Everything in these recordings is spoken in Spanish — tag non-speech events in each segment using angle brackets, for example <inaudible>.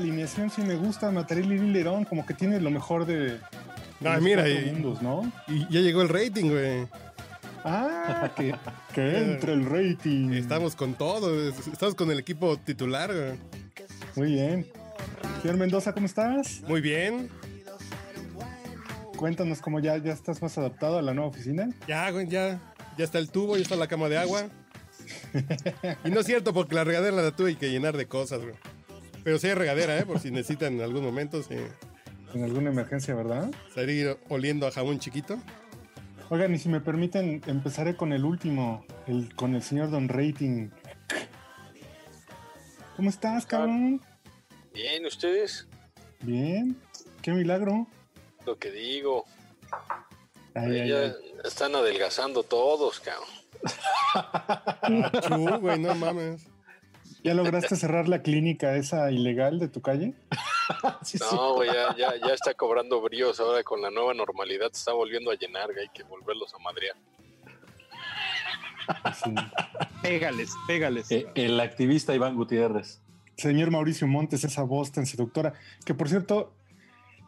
alineación sí me gusta. Matarelli Lerón, como que tiene lo mejor de. Ah, los mira, y- mundos, ¿no? Y ya llegó el rating, güey. Ah, que, <laughs> que entre el rating. Estamos con todo. Estamos con el equipo titular, güey. Muy bien. Señor Mendoza, ¿cómo estás? Muy bien. Cuéntanos cómo ya, ya estás más adaptado a la nueva oficina. Ya, güey, ya. Ya está el tubo, ya está la cama de agua. <laughs> Y no es cierto, porque la regadera la tuve que llenar de cosas, güey. Pero sí hay regadera, ¿eh? Por si necesitan en algún momento sí, En alguna emergencia, ¿verdad? salir oliendo a jabón chiquito. Oigan, y si me permiten, empezaré con el último, el, con el señor Don Rating. ¿Cómo estás, cabrón? Bien, ¿ustedes? Bien. Qué milagro. Lo que digo. Ay, ay, ya ay. están adelgazando todos, cabrón. <laughs> Chu, güey, no mames. ¿Ya lograste cerrar la clínica esa ilegal de tu calle? <laughs> No, güey, ya, ya, ya está cobrando bríos ahora con la nueva normalidad. Se está volviendo a llenar, güey, hay que volverlos a madrear. Sí. Pégales, pégales. Eh, el activista Iván Gutiérrez. Señor Mauricio Montes, esa voz tan seductora. Que por cierto,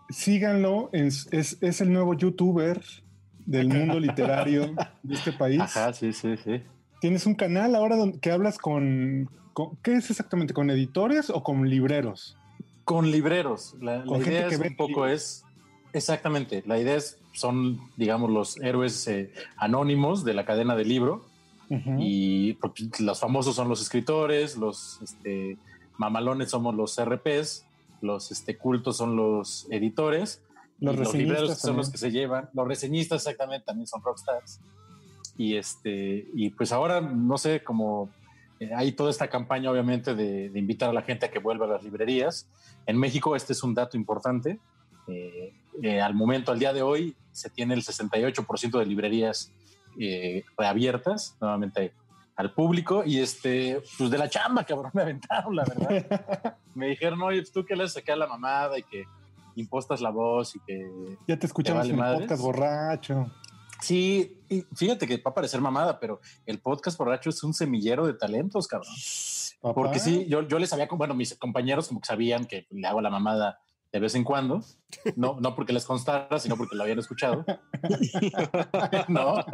síganlo. es, es el nuevo youtuber del mundo literario de este país. Ajá, sí, sí, sí. Tienes un canal ahora donde, que hablas con, con- ¿Qué es exactamente? ¿Con editores o con libreros? Con libreros. La, Con idea es un poco libros. es. Exactamente. La idea es, son, digamos, los héroes eh, anónimos de la cadena de libro. Y los famosos son los escritores, los este, mamalones somos los RPs, los este, cultos son los editores, Los los reseñistas libreros son los que se llevan, los reseñistas exactamente también son rockstars. Y este, y pues ahora no sé cómo eh, hay toda esta campaña, obviamente, de, de invitar a la gente a que vuelva a las librerías. En México, este es un dato importante. Eh, eh, al momento, al día de hoy, se tiene el 68% de librerías reabiertas nuevamente al público y este, pues de la chamba, cabrón, <laughs> me aventaron, la verdad. <laughs> me dijeron, oye, pues, tú que le a la mamada y que impostas la voz y que ya te escuchamos vale en el podcast borracho. Sí, y fíjate que va a parecer mamada, pero el podcast borracho es un semillero de talentos, cabrón. Papá. Porque sí, yo, yo les había, bueno, mis compañeros como que sabían que le hago la mamada de vez en cuando, no, no porque les constara, sino porque lo habían escuchado. <laughs> no,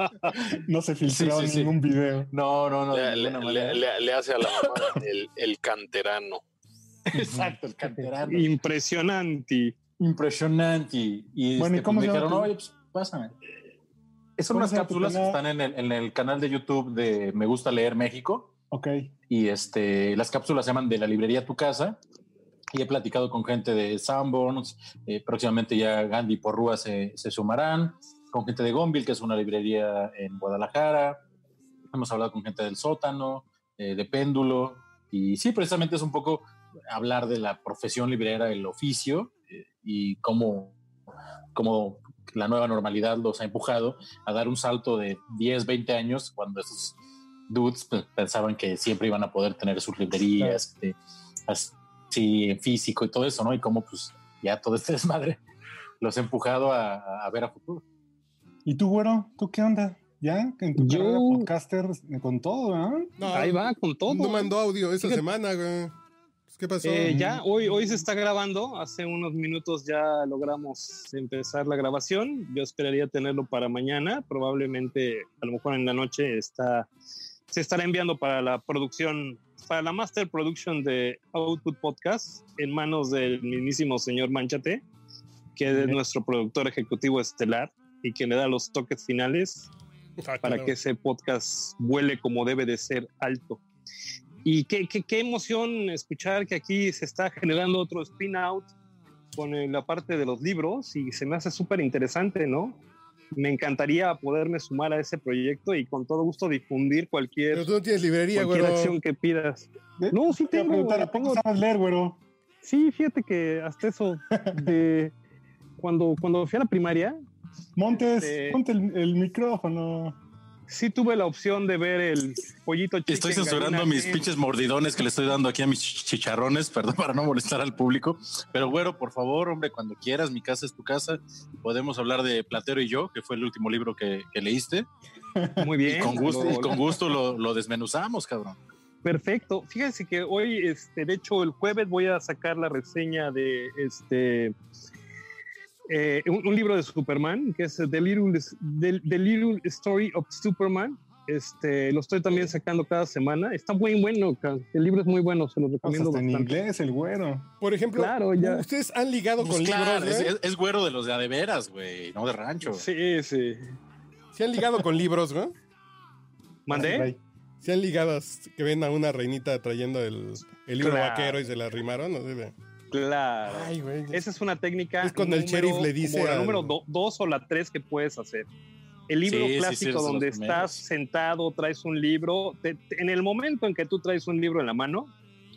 No se filtró Sí, sí, sí. ningún video. no, no, no. Le, le- le- hace a la mamá el, el canterano. <laughs> Exacto, el canterano. Impresionante. Impresionante. Y Bueno, ¿y este, cómo pues, se me dijeron, oye, pues pásame. Son ¿Cómo unas cápsulas que están en el, en el canal de YouTube de Me Gusta Leer México. Ok. Y este, las cápsulas se llaman de la librería Tu Casa. Y he platicado con gente de Sanborns. eh, próximamente ya Gandhi y Porrúa se, se sumarán. Con gente de Gonville, que es una librería en Guadalajara. Hemos hablado con gente del sótano, eh, de péndulo. Y sí, precisamente es un poco hablar de la profesión librera, el oficio eh, y cómo, cómo la nueva normalidad los ha empujado a dar un salto de 10, 20 años cuando esos dudes pues, pensaban que siempre iban a poder tener sus librerías, eh, así en físico y todo eso, ¿no? Y cómo pues ya todo este <laughs> desmadre los ha empujado a, a ver a futuro. ¿Y tú, güero? ¿Tú qué onda? ¿Ya? En tu Yo- carrera podcaster con todo, ¿ah? No, Ahí va con todo. No mandó audio esa Fíjate. semana, güey. ¿Qué pasó? Eh, ya, hoy, hoy se está grabando. Hace unos minutos ya logramos empezar la grabación. Yo esperaría tenerlo para mañana. Probablemente, a lo mejor en la noche, está, se estará enviando para la producción, para la master production de Output Podcast en manos del mismísimo señor Manchate, que es nuestro productor ejecutivo estelar y que le da los toques finales para que ese podcast vuele como debe de ser alto. Y qué, qué, qué emoción escuchar que aquí se está generando otro spin-out con eh, la parte de los libros y se me hace súper interesante, ¿no? Me encantaría poderme sumar a ese proyecto y con todo gusto difundir cualquier, Pero tú no tienes librería, cualquier güey. acción que pidas. ¿Eh? No, sí Te tengo, preguntar, ¿a poco tengo- sabes leer, güero? sí, fíjate que hasta eso de <laughs> cuando, cuando fui a la primaria, Montes, Este- ponte el, el micrófono. Sí tuve la opción de ver el pollito chicken, Estoy censurando mis pinches mordidones que le estoy dando aquí a mis ch- chicharrones, <laughs> perdón, para no molestar al público. Pero güero, por favor, hombre, cuando quieras, mi casa es tu casa. Podemos hablar de Platero y yo, que fue el último libro que, que leíste. Muy bien. y con gusto, lo- y con gusto lo, lo desmenuzamos, cabrón. Perfecto. Fíjense que hoy, este, de hecho, el jueves voy a sacar la reseña de este eh, un, un libro de Superman, que es The Little, The, The Little Story of Superman. Este, lo estoy también sacando cada semana. Está muy bueno. El libro es muy bueno, se lo O sea, recomiendo en inglés, el güero. Por ejemplo, Claro, ya. ustedes han ligado Pues con claro, libros, es, güero de los de a de veras, güey, no de rancho. Sí, sí. ¿Se han ligado con libros, güey? ¿Mandé? ¿Se han ligado que ven a una reinita trayendo el, el libro Claro. vaquero y se la arrimaron? ¿no? De, Claro. Ay, güey. Esa es una técnica. Es cuando el sheriff le dice como la al- número do- dos o la tres que puedes hacer. El libro Sí, sí, sí, clásico donde estás primeros. sentado, traes un libro. te- te- en el momento en que tú traes un libro en la mano,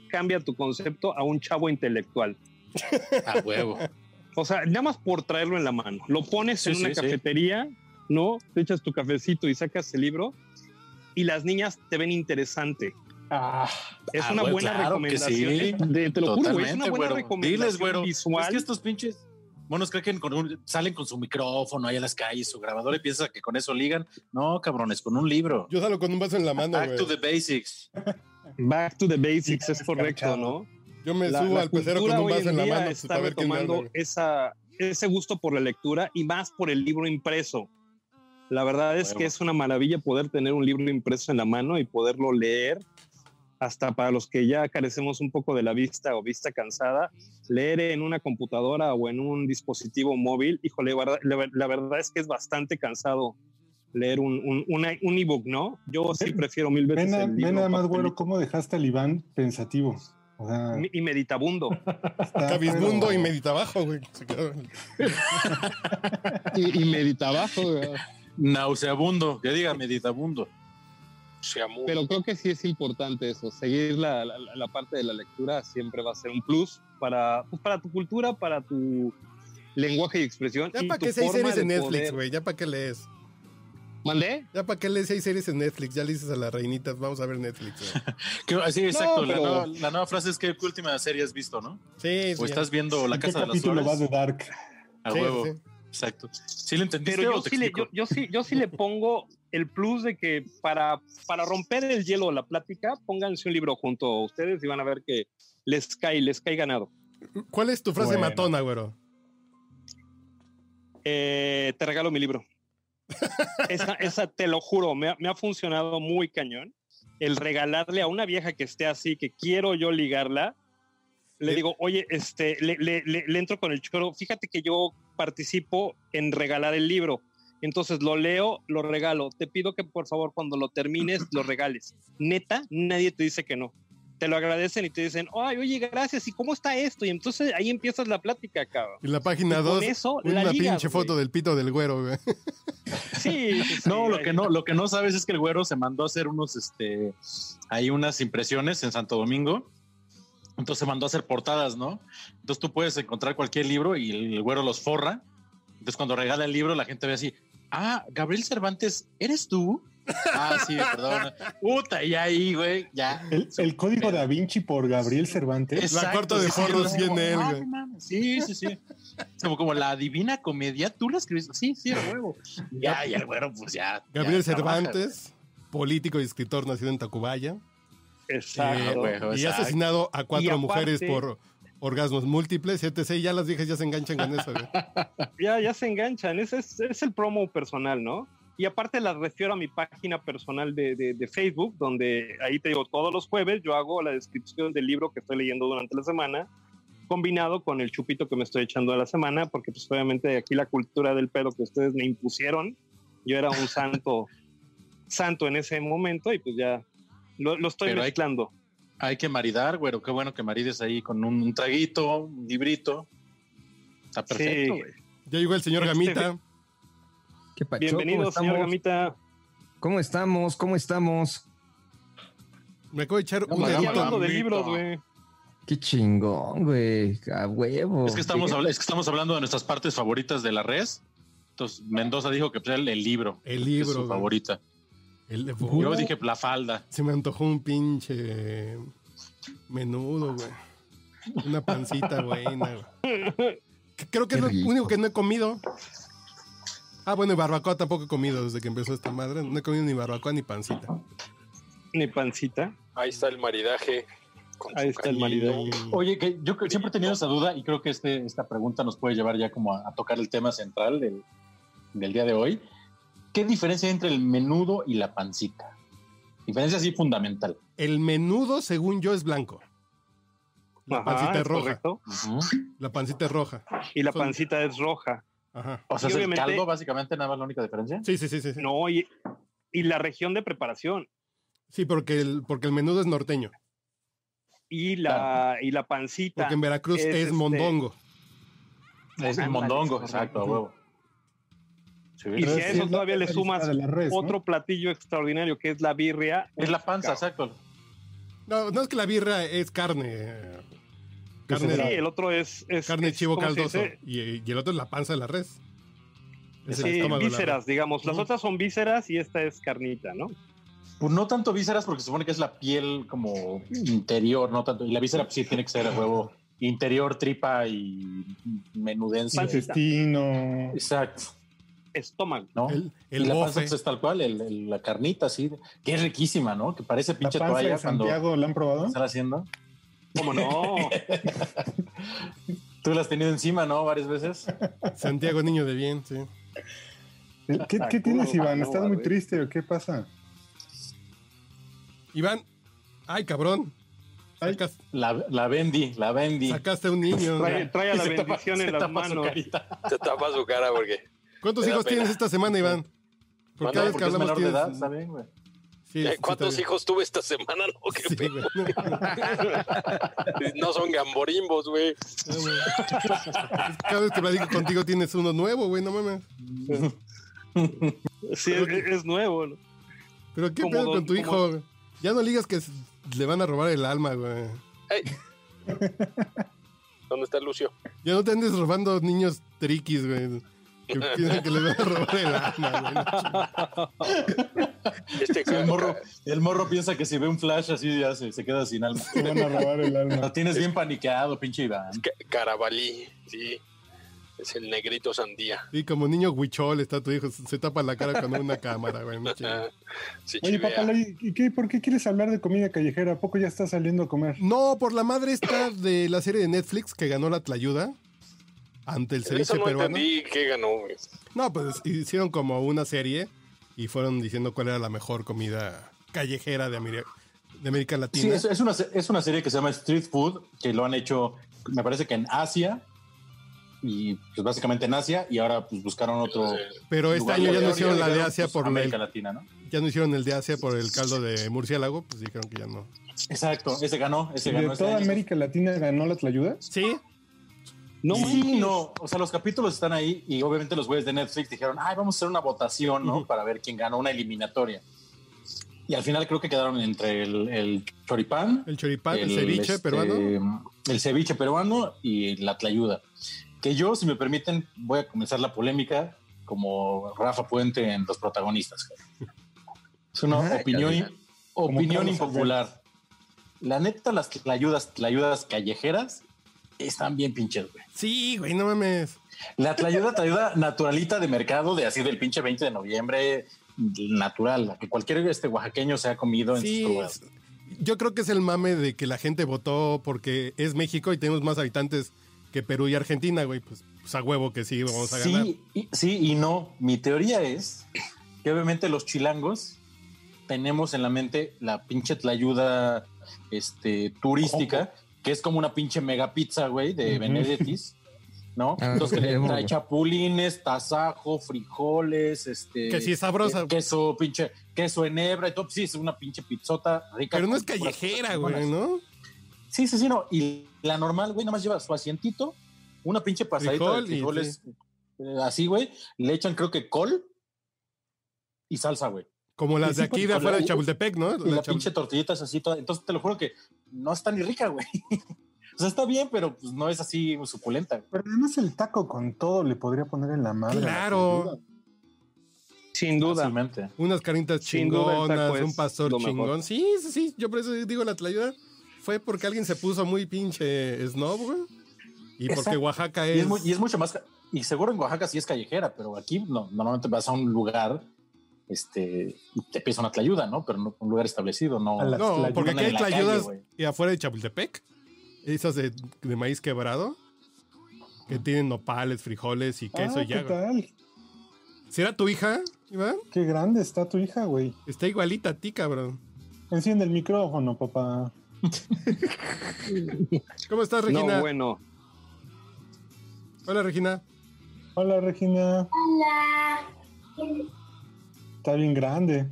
cambia tu concepto a un chavo intelectual. A huevo. O sea, nada más por traerlo en la mano. Lo pones Sí, en una sí, sí. cafetería, ¿no? Te echas tu cafecito y sacas el libro y las niñas te ven interesante. Ah, Es Ah, una buena claro que recomendación. sí. ¿eh? De- te lo juro, es una buena güero. recomendación Diles, güero. visual. Es que estos pinches monos creen que con un- salen con su micrófono ahí a las calles, su grabador y piensa que con eso ligan. No, cabrones, con un libro. Yo salgo con un vaso en la mano, Back güey. to the basics. Back to the basics, es correcto. ¿no? Yo me La- subo la al pecero con un vaso en la día mano está para ver güey. esa, ese gusto por la lectura y más por el libro impreso. La verdad es Huevo. que es una maravilla poder tener un libro impreso en la mano y poderlo leer. Hasta para los que ya carecemos un poco de la vista o vista cansada, leer en una computadora o en un dispositivo móvil, híjole, la, verdad es que es bastante cansado leer un, un, una- un ebook, ¿no? Yo sí prefiero mil veces ven, el ven libro nada más, güero, cómo dejaste al Iván pensativo. O sea, y meditabundo. <laughs> está, Cabizmundo pero- y medita abajo, güey. <laughs> Y, y medita abajo, güey. Nauseabundo, que diga meditabundo. Pero creo que sí es importante eso, seguir la, la- la parte de la lectura siempre va a ser un plus para, pues, para tu cultura, para tu lenguaje y expresión. Ya para qué seis series en Netflix, güey. Ya para qué lees. ¿Mandé? Ya para qué lees seis series en Netflix. Ya le dices a las reinitas, vamos a ver Netflix. <laughs> sí, exacto. la, pero- nueva, la nueva frase es que qué última serie has visto, ¿no? Sí, O sí. estás viendo La ¿En qué Casa de las capítulo Flores. vas de Dark? A Sí, huevo. sí. Exacto. ¿Sí lo entendiste Pero yo o te sí, le, yo, yo sí, yo sí le pongo el plus de que para, para romper el hielo de la plática, pónganse un libro junto a ustedes y van a ver que les cae, les cae ganado. ¿Cuál es tu frase Bueno. matona, güero? Eh, te regalo mi libro. <laughs> esa, esa, te lo juro, me ha, me ha funcionado muy cañón. El regalarle a una vieja que esté así, que quiero yo ligarla, le Sí. digo, oye, este, le, le- le- le entro con el choro. Fíjate que yo participo en regalar el libro. Entonces lo leo, lo regalo. Te pido que por favor cuando lo termines lo regales. Neta, nadie te dice que no. Te lo agradecen y te dicen, ay, oye, gracias. ¿Y cómo está esto? Y entonces ahí empiezas la plática, cabrón. Y la página Y con 2, eso la una ligas, pinche güey. foto del pito del güero, güey. Sí, sí, <laughs> sí. No, lo que no, lo que no sabes es que el güero se mandó a hacer unos, este, hay unas impresiones en Santo Domingo. Entonces se mandó a hacer portadas, ¿no? Entonces tú puedes encontrar cualquier libro y el, el güero los forra. Entonces cuando regala el libro la gente ve así, ah, Gabriel Cervantes, ¿eres tú? Ah, sí, perdón. Puta, y ahí, güey, ya. El, el código da Vinci por Gabriel Cervantes. Exacto, corto de sí, sí, forros no, viene él, güey. Sí, sí, sí. Como, como la divina comedia, tú la escribiste. Sí, sí, a huevo. Ya, y el güero, pues ya. Gabriel ya trabaja, Cervantes, político y escritor nacido en Tacubaya. Exacto. eh, güey, y exacto. asesinado a cuatro Y aparte- mujeres por orgasmos múltiples, etc. Y ya las viejas ya se enganchan con eso, <laughs> ya, ya se enganchan. Ese es, es el promo personal, ¿no? Y aparte las refiero a mi página personal de, de- de Facebook, donde ahí te digo, todos los jueves yo hago la descripción del libro que estoy leyendo durante la semana, combinado con el chupito que me estoy echando a la semana, porque pues obviamente aquí la cultura del pedo que ustedes me impusieron, yo era un santo, <laughs> santo en ese momento y pues ya lo, lo estoy Pero mezclando. Hay que maridar, güero. Qué bueno que marides ahí con un, un traguito, un librito. Está perfecto, Sí. güey. Ya llegó el señor Este- Gamita. ¿Qué pacho? Bienvenido, ¿Cómo señor? Gamita. ¿Cómo estamos? ¿Cómo estamos? Me acabo de echar No, un hablando de libros, güey. Qué chingón, güey. A huevo. Es, que estamos es que estamos hablando de nuestras partes favoritas de la res. Entonces, Mendoza dijo que pues, el, el libro. El que es libro, su güey. favorita. El de Y Yo dije la falda. Se me antojó un pinche menudo, güey. Una pancita buena, güey. Creo que Qué es lo rico. único que no he comido. Ah, bueno, y barbacoa tampoco he comido desde que empezó esta madre. No he comido ni barbacoa ni pancita. Ni pancita. Ahí está el maridaje. Ahí está el maridaje. Oye, que yo siempre he tenido esa duda y creo que este, esta pregunta nos puede llevar ya como a, a tocar el tema central del, del día de hoy. ¿Qué diferencia hay entre el menudo y la pancita? Diferencia así fundamental. El menudo, según yo, es blanco. La Ajá, pancita es roja. correcto. La pancita es roja. Y la Son- pancita es roja. Ajá. O sea, Y es el obviamente- caldo básicamente nada más la única diferencia. Sí, sí, sí, sí. Sí, No, y, y la región de preparación. Sí, porque, el, porque el menudo es norteño. Y la, y la pancita. Porque en Veracruz es, es, este, mondongo. Es el mondongo, exacto, a huevo. Sí. Y si a eso es todavía le sumas otro platillo extraordinario que es la birria. Es la panza, exacto. No, no es que la birra es carne. eh, Carne. Sí, el otro es. es carne es- chivo ¿cómo se caldoso. Y, y el otro es la panza de la res. Es el Sí, la vísceras, res. digamos. Las otras son vísceras y esta es carnita, ¿no? Pues no tanto vísceras porque se supone que es la piel como interior, no tanto. Y la víscera pues, sí tiene que ser a huevo interior, tripa y menudencia. Intestino. Exacto, Estómago. ¿no? El, el la panza bofe. pues, es tal cual, el- el- la carnita así, que es riquísima, ¿no? Que parece La pinche panza toalla de cuando Santiago, ¿la han probado? están haciendo. ¿Cómo no? <laughs> Tú la has tenido encima, ¿no? Varias veces. Santiago, niño de bien, sí. ¿Qué, qué tienes, Puro Iván? valor, ¿Estás muy triste o qué pasa? Iván, ay, cabrón. Ay. Sacas- La, la Bendy, la Bendy. sacaste un niño. Trae, trae a la <laughs> Se tapa- bendición se en las tapa su manos. Te tapa su cara porque. ¿Cuántos hijos pena. tienes esta semana, Iván? Por Bueno, cada vez que porque es hablamos tienes... edad, está bien, güey. Sí, sí, ¿Cuántos hijos tuve esta semana? No, qué Sí, pedo. <laughs> No son gamborimbos, güey. No. Cada vez que platico contigo tienes uno nuevo, güey, no mames. Sí, es, es nuevo. ¿no? Pero qué pedo don- con tu como- hijo. Ya no digas que le van a robar el alma, güey. Ey. ¿Dónde está Lucio? Ya no te andes robando niños triquis, güey. Que piensan que les van a robar el alma, güey. Este Sí, el, morro, el morro piensa que si ve un flash así ya se, se queda sin alma. Te van a robar el alma. Lo tienes bien paniqueado, pinche Iván. ca- Carabalí, sí. Es el negrito sandía. Sí, como niño huichol está tu hijo. Se tapa la cara con una cámara, güey. no chingues. Sí, Oye, papá, ¿y qué, por qué quieres hablar de comida callejera? ¿A poco ya estás saliendo a comer? No, por la madre esta de la serie de Netflix que ganó la Tlayuda ante el Eso ceviche no peruano. entendí qué ganó, güey. No, pues hicieron como una serie y fueron diciendo cuál era la mejor comida callejera de, Ameri- de América Sí, Latina. es, es una, es una serie que se llama Street Food, que lo han hecho, me parece que en Asia, y pues básicamente en Asia, y ahora pues buscaron otro. Pero este año ya no hicieron la de Asia pues, por América el, Latina, ¿no? ya no hicieron el de Asia por el caldo de murciélago, pues dijeron que ya no. Exacto, ese ganó, ese ganó. ¿De este toda año. América Latina ganó la tlayuda? Sí, No, sí, no. O sea, los capítulos están ahí y obviamente los güeyes de Netflix dijeron, ay, vamos a hacer una votación, ¿no? Para ver quién ganó una eliminatoria. Y al final creo que quedaron entre el, el choripán, el choripán, el, ceviche este, peruano. El ceviche peruano y la tlayuda. Que yo, si me permiten, voy a comenzar la polémica como Rafa Puente en Los Protagonistas. Es una Ah, opinión, ya, ya. opinión impopular. La neta, las tlayudas, tlayudas callejeras están bien pinches, güey. Sí, güey, no mames. La tlayuda, tlayuda naturalita de mercado, de así del pinche 20 de noviembre, natural, la que cualquier este oaxaqueño se ha comido en Sí, sus yo creo que es el mame de que la gente votó porque es México y tenemos más habitantes que Perú y Argentina, güey. Pues, pues a huevo que sí, vamos a ganar. Sí, y, sí y no. Mi teoría es que obviamente los chilangos tenemos en la mente la pinche tlayuda este, turística, que es como una pinche mega pizza, güey, de. Benedettis. ¿No? <laughs> Ah, Entonces que le trae chapulines, tasajo, frijoles, este. Que sí es sabrosa. eh, Queso, pinche, queso en hebra y todo. Sí, es una pinche pizzota rica. Pero no es callejera, güey. ¿no? Sí, sí, sí, no. Y la normal, güey, nada más lleva su asientito, una pinche pasadita Frijol de y- frijoles eh, así, güey. Le echan, creo que col y salsa, güey. Como las Sí, de sí, aquí de afuera de Chapultepec, ¿no? Y la pinche tortillita es así toda. Entonces te lo juro que no está ni rica, güey. <laughs> o sea, está bien, pero pues no es así suculenta. güey. Pero además el taco con todo le podría poner en la madre. Claro. Sin duda. Fácilmente. Unas caritas chingonas, es un pastor chingón. Sí, sí, sí. Yo por eso digo la tlayuda. Fue porque alguien se puso muy pinche snob, güey. Y porque. Oaxaca Y es. es, mu- y es mucho más. Y seguro en Oaxaca sí es callejera, pero aquí no, normalmente vas a un lugar este, y te pides una tlayuda, ¿no? Pero no un lugar establecido, no. No, porque aquí hay calle, tlayudas güey. y afuera de Chapultepec, esas de, de maíz quebrado, que tienen nopales, frijoles y queso Ah, y ¿qué ya. tal? ¿Será tu hija, Iván? Qué grande está tu hija, güey. Está igualita a ti, cabrón. Enciende el micrófono, papá. <laughs> ¿Cómo estás, Regina? No, bueno. Hola, Regina. Hola, Regina. Hola, Está bien grande.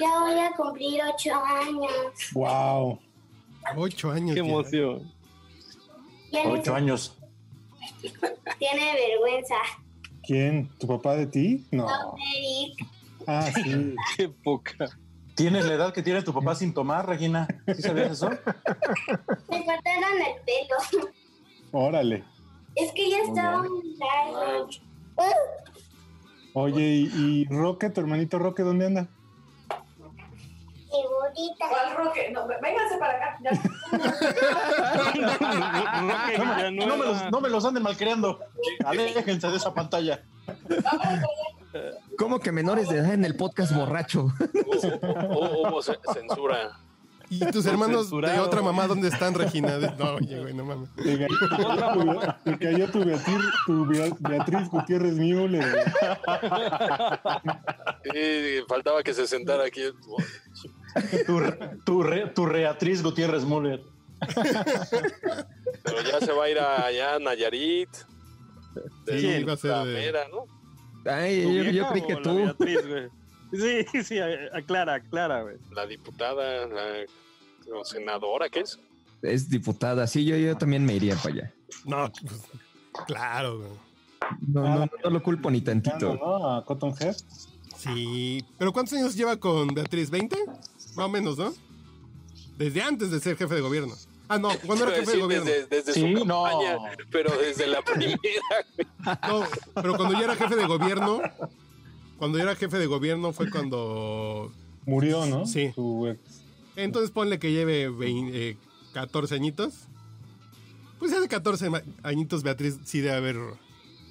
ya voy a cumplir ocho años. Wow. Ocho años. Qué emoción. Ya no Ocho años. tiene vergüenza. ¿Quién? ¿Tu papá de ti? No. Eric, Ah, sí. <laughs> Qué poca. ¿Tienes la edad que tiene tu papá sin tomar, Regina? ¿Sí sabías eso? me cortaron el pelo. Órale. Es que ya estaba muy largo. Oye, ¿y, y Roque, tu hermanito Roque, dónde anda? Segurita. ¿Cuál Roque? No, vénganse para acá. Ya. No me los, no me los anden malcriando. Aléjense de esa pantalla. ¿Cómo que menores de edad en el podcast borracho? Hubo, hubo ce- censura. ¿Y tus hermanos de otra mamá dónde están, Regina? No, oye, güey, no mames. Te cayó, tu- te cayó tu Beatriz, tu Beatriz Gutiérrez Müller. Y faltaba que se sentara aquí. Tu, tu, re- tu Reatriz Gutiérrez Müller. Pero ya se va a ir a- allá a Nayarit. De Sí, va a ser de- Mera, ¿no? Ay, ¿Tu yo, yo creí que la tú. Beatriz, güey? Sí, <laughs> sí, aclara, aclara, güey. La diputada, la no, senadora, ¿qué es? Es diputada. Sí, yo, yo también me iría para allá. No, pues, claro, güey. No, no, no lo culpo ni tantito. ¿no? A Cotton Head. Sí. ¿Pero cuántos años lleva con Beatriz? ¿20? Más o menos, ¿no? Desde antes de ser jefe de gobierno. Ah, no, cuando era jefe de gobierno. Desde, desde Sí, su no. campaña, pero desde la <laughs> primera. No, pero cuando ya era jefe de gobierno, cuando ya era jefe de gobierno fue cuando... Murió, ¿no? Sí. Su ex. Entonces ponle que lleve 20, eh, 14 añitos. Pues hace 14 ma- añitos Beatriz sí debe haber...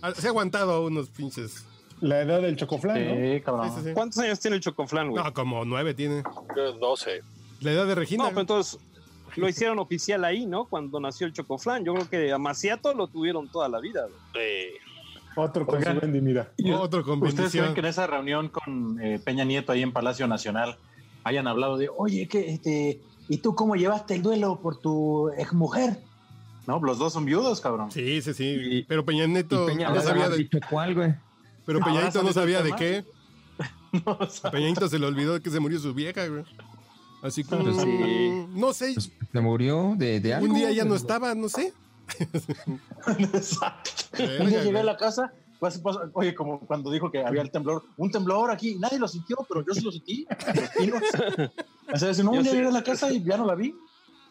ah, Se ha aguantado unos pinches... La edad del chocoflán, ¿no? Sí, cabrón. Sí, sí, sí. ¿Cuántos años tiene el Chocoflan, güey? No, como 9 tiene. Creo 12. La edad de Regina. No, pero entonces lo hicieron oficial ahí, ¿no? Cuando nació el Chocoflan. Yo creo que a Maciato lo tuvieron toda la vida, güey. Eh, Otro con Oigan. su Wendy, mira. Otro con ¿Ustedes creen que en esa reunión con eh, Peña Nieto ahí en Palacio Nacional hayan hablado de, oye, que este, ¿y tú cómo llevaste el duelo por tu exmujer? No, los dos son viudos, cabrón. Sí, sí, sí. Y- pero Peña Nieto Peña no sabía de... dicho cuál, güey. Pero ¿Habrá Peñanito no salido sabía de qué. <laughs> No, o sea, Peñanito se le olvidó que se murió su vieja, güey. Así como... Pues sí. No sé. Pues se murió de, de algo. Un día ya no pues, estaba, no sé. <laughs> exacto. Verga, Un día llegué a la casa, pues, pues, oye, como cuando dijo que había el temblor, un temblor aquí, nadie lo sintió, pero yo sí lo sentí. <laughs> O sea, si no, Yo un día sí. llegué a la casa y ya no la vi.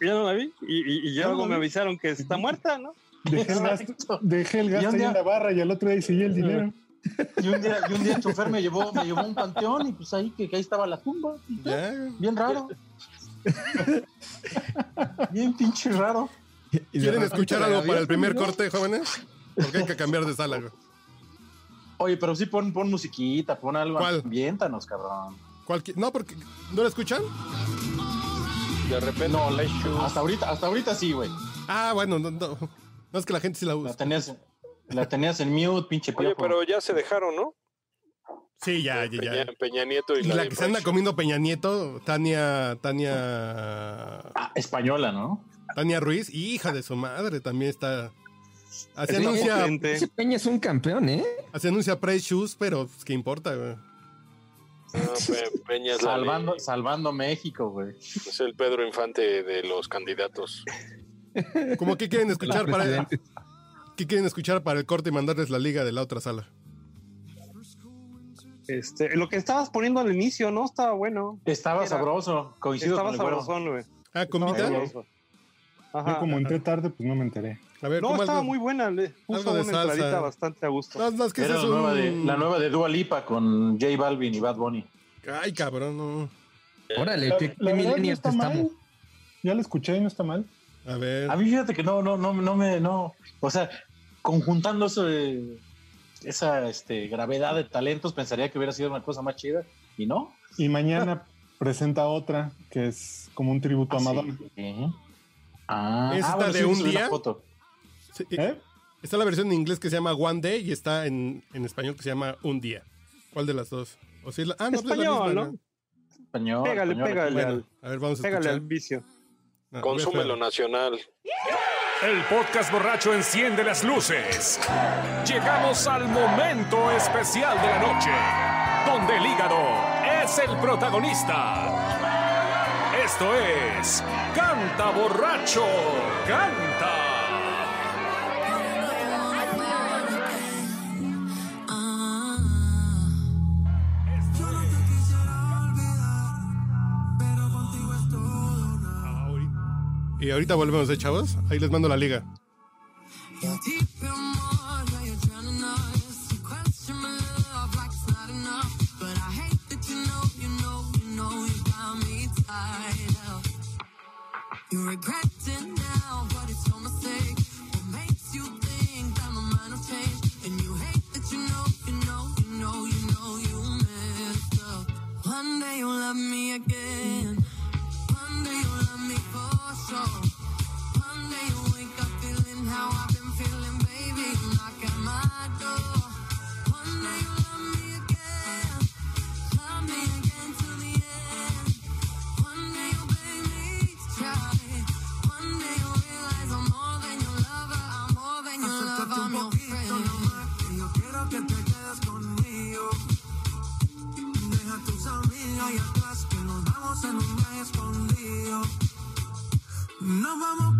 Ya no la vi. Y, y, y ya luego me vi. avisaron que está muerta, ¿no? Dejé el <laughs> gasto, dejé el gasto ahí día- en la barra y al otro día seguí el dinero. Y un día, y un día el chofer me llevó, me llevó a un panteón y pues ahí que, que ahí estaba la tumba. y. Bien raro. Bien pinche raro. <laughs> ¿Quieren escuchar la algo para el primer <laughs> corte, jóvenes? Porque hay que cambiar de sala, güey. Oye, pero sí pon, pon musiquita, pon algo. ¿Cuál? Ambiéntanos, cabrón. Cualqui- No, porque... ¿No la escuchan? de repente, No, Shoes. Hasta ahorita, hasta ahorita sí, güey. Ah, bueno, no, no. No es que la gente sí la La usa. tenías, la tenías en mute, pinche Oye, piojo. pero ya se dejaron, ¿no? Sí, ya, ya, Peña, ya. Peña Nieto y, Y la, la que se anda comiendo Peña Nieto, Tania, Tania, Ah, española, ¿no? Tania Ruiz, hija de su madre, también está. Así anuncia. Ese Peña es un campeón, ¿eh? así anuncia Price Shoes, pero pues, ¿qué importa, güey? No, Pe- Peña es, la Salvando, México, güey. es el Pedro Infante de los candidatos. ¿Cómo que quieren escuchar para presidentes. ¿Qué quieren escuchar para el corte y mandarles la liga de la otra sala? Este, lo que estabas poniendo al inicio, ¿no? Estaba bueno. Estaba Era- sabroso. Coincido Estaba con el sabrosón, güey. Ah, Estaba comida. Ajá. Yo como entré tarde, pues no me enteré. A ver, No, ¿cómo estaba algo? muy buena. Le puso algo de una salsa. entradita bastante a gusto. No, no, es que Era es la, nueva de, la nueva de Dua Lipa con J Balvin y Bad Bunny. Ay, cabrón, no. Órale, La, ¿qué, la qué verdad no está mal. estamos? Ya la escuché y no está mal. A ver. A mí fíjate que no, no, no, no me, no. O sea, conjuntando eso de esa este, gravedad de talentos, pensaría que hubiera sido una cosa más chida. Y no. Y mañana presenta otra que es como un tributo a Madonna. Sí. Ah, ¿Esta ah, bueno, de sí, un día? foto. Sí, ¿Eh? Está la versión en inglés que se llama One Day y está en, en español que se llama Un Día. ¿Cuál de las dos? O es la- ah, no, pues es la Español, misma, ¿no? Español, Pégale, español, pégale. Bueno, a ver, vamos a Pégale al vicio. Ah, esperar. nacional. El podcast borracho enciende las luces. Llegamos al momento especial de la noche, donde el hígado es el protagonista. Esto es Canta Borracho, Canta. Y ahorita volvemos, ¿eh, chavos? Ahí les mando la liga. One day you'll love me Nos vamos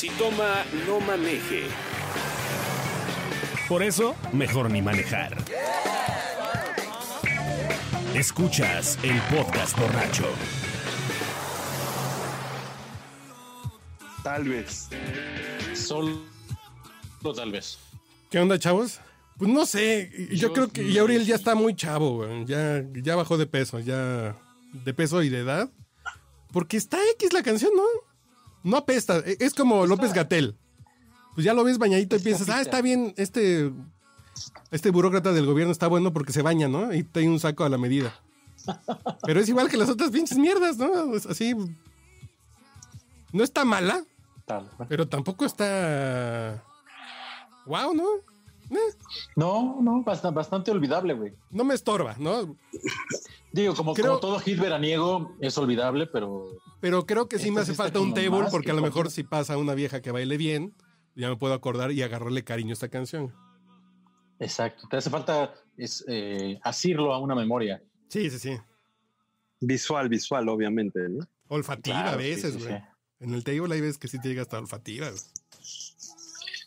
Si toma, no maneje. Por eso, mejor ni manejar. Escuchas el podcast borracho. Tal vez. Solo tal vez. ¿Qué onda, chavos? Pues no sé, yo, Yo creo que sí, Yauriel ya está muy chavo, güey. Ya, ya bajó de peso, ya de peso y de edad. Porque está X la canción, ¿no? No apesta, e- es como López Gatel. Pues ya lo ves bañadito y piensas, ah, está bien, este, este burócrata del gobierno está bueno porque se baña, ¿no? Y trae un saco a la medida. <laughs> Pero es igual que las otras pinches mierdas, ¿no? Es así. No está mala, pero tampoco está. Wow, ¿no? No, no, bastante, bastante olvidable, güey. no me estorba, ¿no? Digo, como, Creo- como todo hit veraniego es olvidable, pero Pero creo que sí me hace falta un table porque que a lo mejor si pasa una vieja que baile bien, ya me puedo acordar y agarrarle cariño a esta canción. exacto. Te hace falta es, eh, asirlo a una memoria. Sí, sí, sí. Visual, visual, obviamente, ¿no? Olfativa Claro, a veces, sí, sí, güey. sí. En el table hay veces que sí te llega hasta olfativa.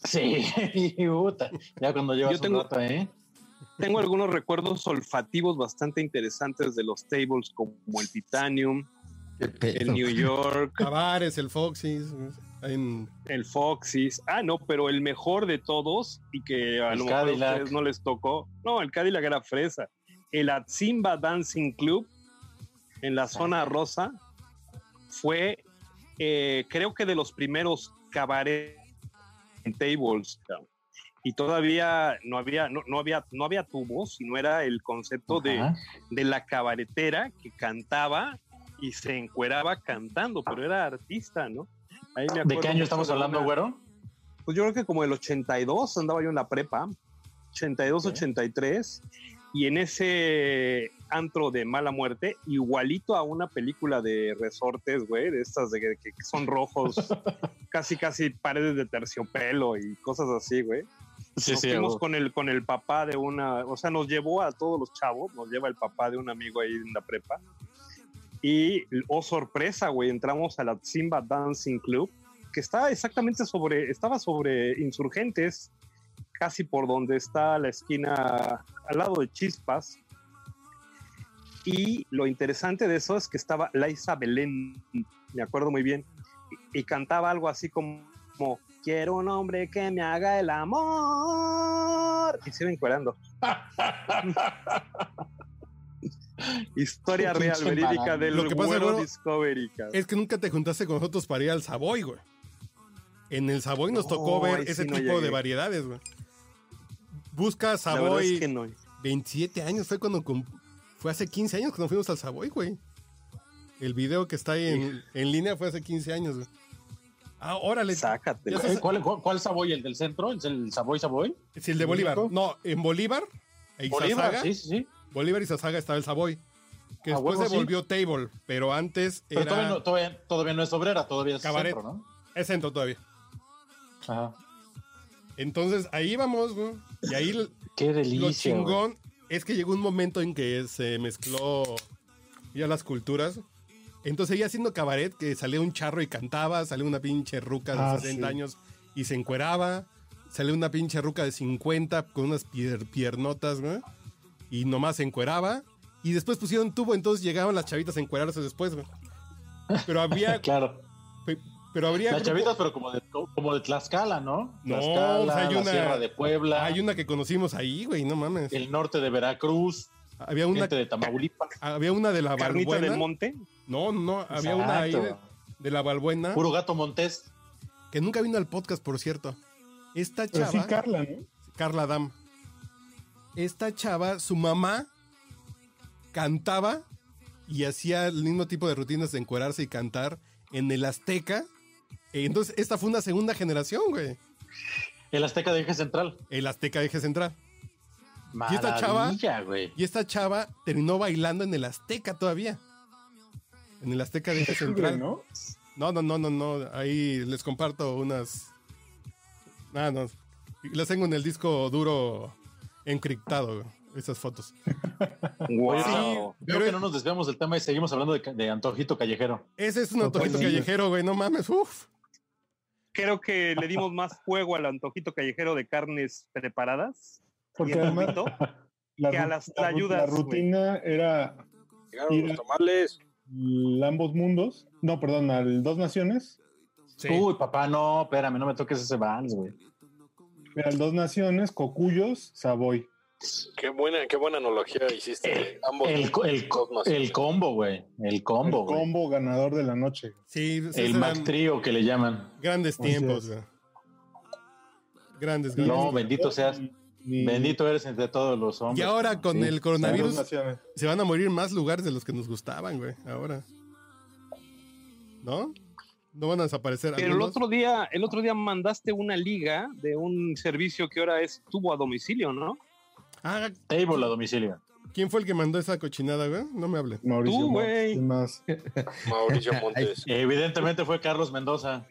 Sí, <laughs> ya cuando llevas Yo tengo- un rato, ¿eh? Tengo algunos recuerdos olfativos bastante interesantes de los tables como el Titanium, el New York, <laughs> Tavares, el Foxys. en- el Foxys. Ah, no, pero el mejor de todos y que a El lo mejor a ustedes no les tocó. No, el Cadillac era fresa. El Atzimba Dancing Club en la zona rosa fue, eh, creo que de los primeros cabaret en tables. cabrón. y todavía no había, no, no había, no había tubos, sino era el concepto de, de la cabaretera que cantaba y se encueraba cantando, pero era artista, ¿no? Ahí me ¿De qué año estamos hablando, una- güero? Pues yo creo que como el 82 andaba yo en la prepa, 82, 83, y en ese antro de mala muerte, igualito a una película de resortes, güey, de estas de que, que son rojos, <laughs> casi casi paredes de terciopelo y cosas así, güey. Sí, nos sí, fuimos con el, con el papá de una, o sea, nos llevó a todos los chavos, nos lleva el papá de un amigo ahí en la prepa. Y, oh sorpresa, güey, entramos a la Simba Dancing Club, que está exactamente sobre, estaba sobre insurgentes, casi por donde está la esquina, al lado de Chispas. Y lo interesante de eso es que estaba Laisa Belén, me acuerdo muy bien, y, y cantaba algo así como, como, quiero un hombre que me haga el amor. Y se iba encuerando. <laughs> Historia real, verídica del Lo que pasa, Güero Discovery. cabrón. Es que nunca te juntaste con nosotros para ir al Savoy, güey. En el Savoy nos tocó ver ese sí no tipo de variedades, güey. Busca Savoy. es que no. 27 años fue cuando. Fue hace 15 años cuando fuimos al Savoy, güey. El video que está ahí en, en línea fue hace 15 años, güey. Ah, órale. Sácate. Eh, ¿Cuál, cuál, cuál Savoy? ¿El del centro? ¿Es el Savoy Savoy? Sí, el de Bolívar. No, en Bolívar. e Bolívar, Izazaga, sí, sí, sí. Bolívar y Sazaga estaba el Savoy. Que A después huevo, se sí. volvió Table, pero antes Pero era. todavía, no, todavía, todavía no es obrera, todavía es Cabaret. centro, ¿no? Es centro todavía. Ajá. Entonces ahí vamos, güey. Y ahí Qué delicia. lo güey. Es que llegó un momento en que se mezcló ya las culturas. Entonces ella haciendo cabaret, que salía un charro y cantaba, salía una pinche ruca de Ah, 60 sí. años y se encueraba, salía una pinche ruca de 50 con unas pier- piernotas, güey, y nomás se encueraba. Y después pusieron tubo, entonces llegaban las chavitas a encuerarse después, güey. Pero había... <laughs> claro. Pe- Pero habría... Las grupo- chavitas, pero como de, como de Tlaxcala, ¿no? No, Tlaxcala, o sea, hay la una- Sierra de Puebla, Hay una que conocimos ahí, güey, no mames. el norte de Veracruz, Había una, gente de Tamaulipas. había una de la Carnita Balbuena. del Monte. No, no, había una ahí de, la Balbuena. Puro gato montés. Que nunca vino al podcast, por cierto. Esta Pero chava, sí, Carla, ¿no? Carla Dam. Esta chava, su mamá cantaba y hacía el mismo tipo de rutinas de encuerarse y cantar en el Azteca. E Entonces, esta fue una segunda generación, güey. El Azteca de Eje Central. El Azteca de Eje Central. Y esta chava, Maravilla, güey. y esta chava terminó bailando en el Azteca todavía. En el Azteca de Eje Central. ¿no? No, no, no, no, no. Ahí les comparto unas. Ah, no. Las tengo en el disco duro encriptado, güey, esas fotos. Wow. Sí, Creo pero que no nos desviamos del tema y seguimos hablando de, de Antojito Callejero. ese es un antojito Totalmente. callejero, güey. No mames, uf. Creo que le dimos más fuego al antojito callejero de carnes preparadas. Porque y el además la, que a las la güey. rutina era Llegaron Ir los a- tamales. l- ambos mundos. No, perdón, al Dos Naciones. Sí. Uy, papá, no, espérame, no me toques ese vals, güey. Era el Dos Naciones, Cocuyos, Savoy. Qué buena, qué buena analogía hiciste. ambos El, co- el, combo, güey. El combo, el combo ganador de la noche. Sí, El Mac Trio que le llaman. grandes tiempos, güey. Grandes, grandes. No, bendito seas. Ni- Bendito eres entre todos los y hombres. ahora con Sí. el coronavirus se van a morir más lugares de los que nos gustaban, güey. Ahora. ¿No? No van a desaparecer. Pero el otro día, el otro día mandaste una liga de un servicio que ahora es tubo a domicilio, ¿no? Ah, Table a domicilio. ¿quién fue el que mandó esa cochinada, güey? No me hable. Mauricio Tú, Montt, güey. ¿quién más? <laughs> Mauricio Montes. Evidentemente fue Carlos Mendoza.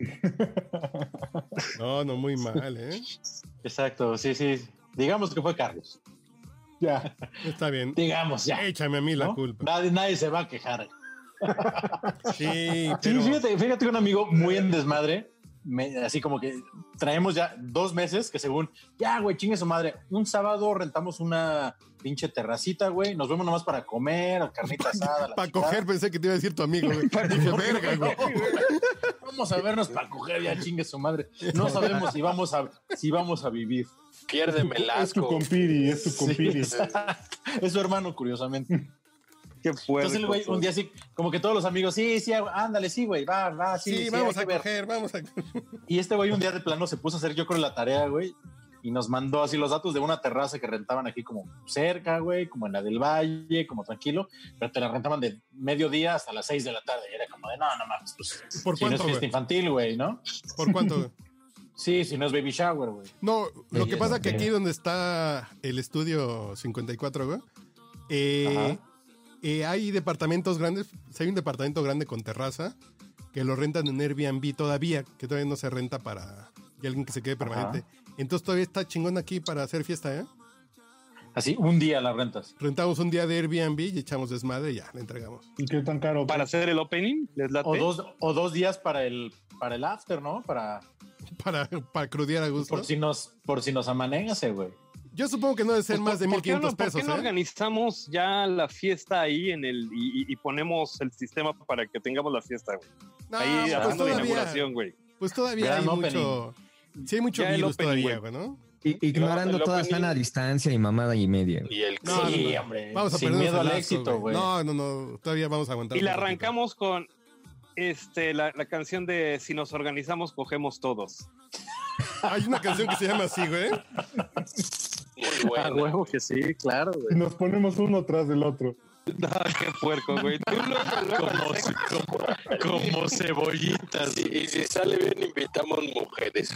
No, no, muy mal, ¿eh? Exacto, sí, sí. Digamos que fue Carlos. Ya. Está bien. Digamos, ya. Échame a mí la culpa. Nadie, nadie se va a quejar. Sí, Sí, fíjate, fíjate que un amigo muy en desmadre, me- así como que traemos ya dos meses que según, ya, güey, chingue su madre, un sábado rentamos una pinche terracita, güey, nos vemos nomás para comer, o carnita asada. Para coger pensé que te iba a decir tu amigo, güey. Dije, verga, güey. Vamos a vernos para coger, ya chingue su madre. No sabemos si vamos a, si vamos a vivir. Piérdeme el Es tu compiri, es tu compiri. Es su hermano, curiosamente. Qué fuerte. Entonces el güey un día así, como que todos los amigos, sí, sí, ándale, sí, güey, va, va, sí, Sí, sí, vamos a que ver". coger, vamos a... Y este güey un día de plano se puso a hacer yo creo la tarea, güey. y nos mandó así los datos de una terraza que rentaban aquí como cerca, güey, como en la del Valle, como tranquilo, pero te la rentaban de mediodía hasta las 6 de la tarde. Y era como de, no, no mames, pues, ¿Por si no es cuánto, fiesta infantil, güey, ¿no? ¿Por cuánto? güey? Sí, si no es baby shower, güey. No, lo que pasa que aquí donde está el estudio 54, güey, eh, eh, hay departamentos grandes, si hay un departamento grande con terraza, que lo rentan en Airbnb todavía, que todavía no se renta para que alguien que se quede permanente. Entonces todavía está chingón aquí para hacer fiesta, ¿eh? Así, un día las rentas. Rentamos un día de Airbnb y echamos desmadre y ya, le entregamos. ¿Y qué tan caro? Para hacer el opening, les late. O dos, o dos días para el, para el after, ¿no? Para, <laughs> Para, para crudear a gusto. por si nos, por si nos amanece, güey. Yo supongo que no debe ser Pues, más de ¿por qué no- 1500 ¿Por pesos, qué no ¿eh? organizamos ya la fiesta ahí en el y, ponemos el sistema para que tengamos la fiesta, güey? No, ahí pues haciendo la todavía- inauguración, güey. Pues todavía Gran hay opening. mucho... Sí hay mucho Ya virus opening, todavía, güey. güey, ¿no? Ignorando el toda sana distancia y mamada y media. güey. Y el No, Sí, no, no. hombre, Vamos a sin miedo al lazo, éxito, güey. No, no, no. Todavía vamos a aguantar. Y la arrancamos con este la, la canción de Si nos organizamos, cogemos todos. Hay una canción que se llama así, güey. <laughs> Muy <laughs> A bueno. huevo que sí, claro, Y güey. nos ponemos uno tras del otro. No, qué puerco, güey. Tú luego al sexo. Como cebollitas. Y, y si sale bien, invitamos mujeres.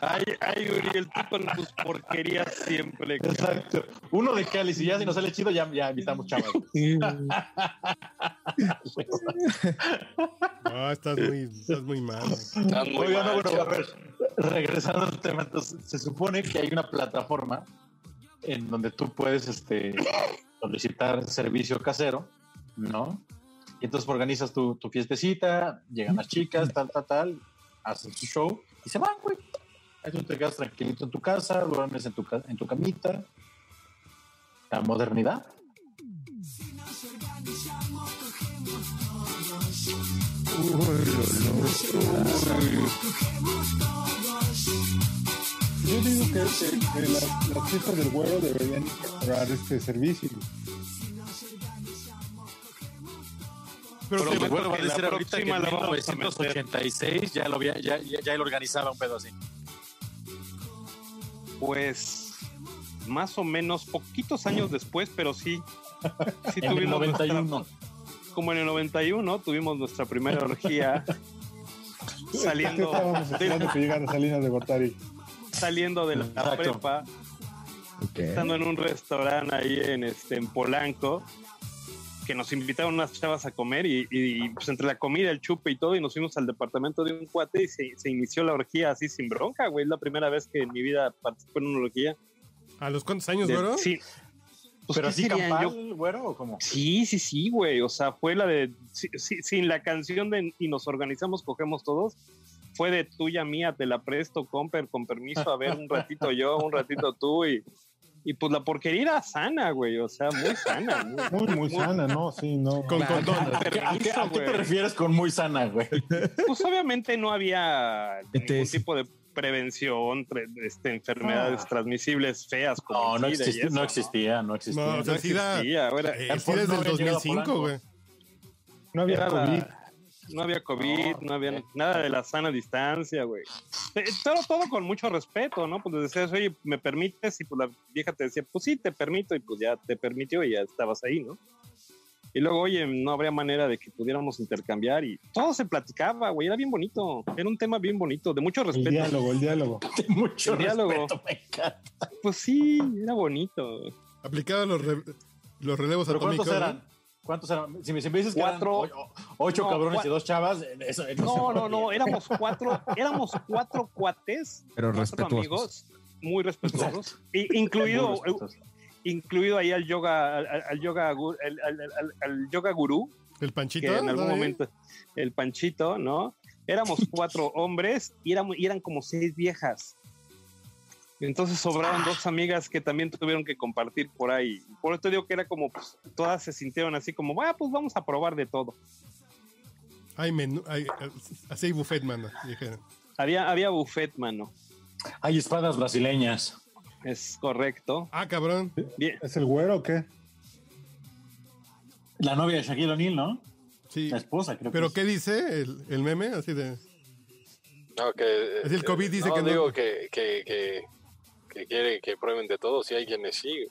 Ay, ay, Uriel, tú con tus porquerías siempre. Exacto. Uno de Cali, si ya si nos sale chido, ya, ya invitamos chavas. No, estás muy, estás muy mal. Están muy no, mal, bueno, a ver, regresando al tema, entonces, se supone que hay una plataforma en donde tú puedes este, solicitar servicio casero, ¿no? Y entonces organizas tu, tu fiestecita, llegan las chicas, tal, tal, tal, hacen su show y se van, güey. Ahí tú te quedas tranquilito en tu casa, duermes en tu, en tu camita. La modernidad. Yo digo que, que- que las, las fiestas del güero deberían incorporar este servicio. Pero te- Prometo Bueno, va a decir ahorita que en próxima la vamos a meter. 1986 ya, lo había, ya, ya, ya él organizaba un pedo así. Pues más o menos poquitos años después, pero sí. Sí <laughs> En el tuvimos nuestra- 91. como en el 91 tuvimos nuestra primera orgía ¿Qué <laughs> saliendo estábamos esperando de, que llegara Salinas de Gortari? Saliendo de la Exacto. prepa, estando en un restaurante ahí en este en Polanco, que nos invitaron unas chavas a comer y, y, pues entre la comida, el chupe y todo, y nos fuimos al departamento de un cuate y se, se inició la orgía así sin bronca, güey. Es la primera vez que en mi vida participé en una orgía. ¿A los cuántos años, De- güey? sí. Pues, Pero ¿qué así campal, Yo- güero, o cómo? Sí, sí, sí, güey. O sea, fue la de. sí, sí, sin la canción de Y nos organizamos, cogemos todos. Fue de tuya, mía, te la presto, comper, con permiso, a ver un ratito yo, un <laughs> ratito tú. Y, y pues la porquería era sana, güey. O sea, muy sana. Muy, Muy, muy sana, ¿no? Sí, no. Con condón. ¿A qué, a qué- a qué te refieres con muy sana, güey? Pues obviamente no había Este ningún es- tipo de prevención, este, enfermedades Ah. transmisibles feas como No, no el y existía, no existía, no existía. No, o sea, No el existía, era- eh, el el SIDA es porno del había llegado a 2005, Polanco. güey. No había Era la- COVID. No había COVID, No, no, había eh. nada de la sana distancia, güey. Eh, Todo, todo con mucho respeto, ¿no? Pues decías, oye, ¿me permites? Y pues la vieja te decía, pues sí, te permito, y pues ya te permitió y ya estabas ahí, ¿no? Y luego, oye, no habría manera de que pudiéramos intercambiar y todo se platicaba, güey, era bien bonito. Era un tema bien bonito, de mucho El respeto. diálogo, el diálogo. <laughs> Mucho El diálogo. respeto, me encanta. Pues sí, era bonito. Aplicaba los, re- los relevos ¿Pero atómicos. cuántos. ¿Cuántos eran? Si me, si me dices que Cuatro. eran ocho No, cabrones cua- y dos chavas, eh, eso, eso No, no, no, éramos cuatro, éramos cuatro cuates, Pero cuatro respetuosos. amigos, muy respetuosos, incluido, Muy respetuosos. incluido ahí al yoga, al, yoga, al, al- al- al yoga gurú, El que panchito. en algún ¿no? momento, el panchito, ¿no? Éramos cuatro hombres y, éramos, y eran como seis viejas. Entonces sobraron dos amigas que también tuvieron que compartir por ahí. Por eso digo que era como, pues, todas se sintieron así como, ah, pues vamos a probar de todo. Hay menú, hay, eh, así hay buffet, mano. dijeron. Había, había buffet, mano. Hay espadas brasileñas. Es correcto. Ah, cabrón. Bien. ¿Es el güero o qué? La novia de Shaquille O'Neal, ¿no? Sí. La esposa, creo ¿Pero que qué dice el, el meme? Así de. No, que, Es el COVID dice no, que no. digo que, que, que, que quiere que prueben de todo, si hay quienes sí.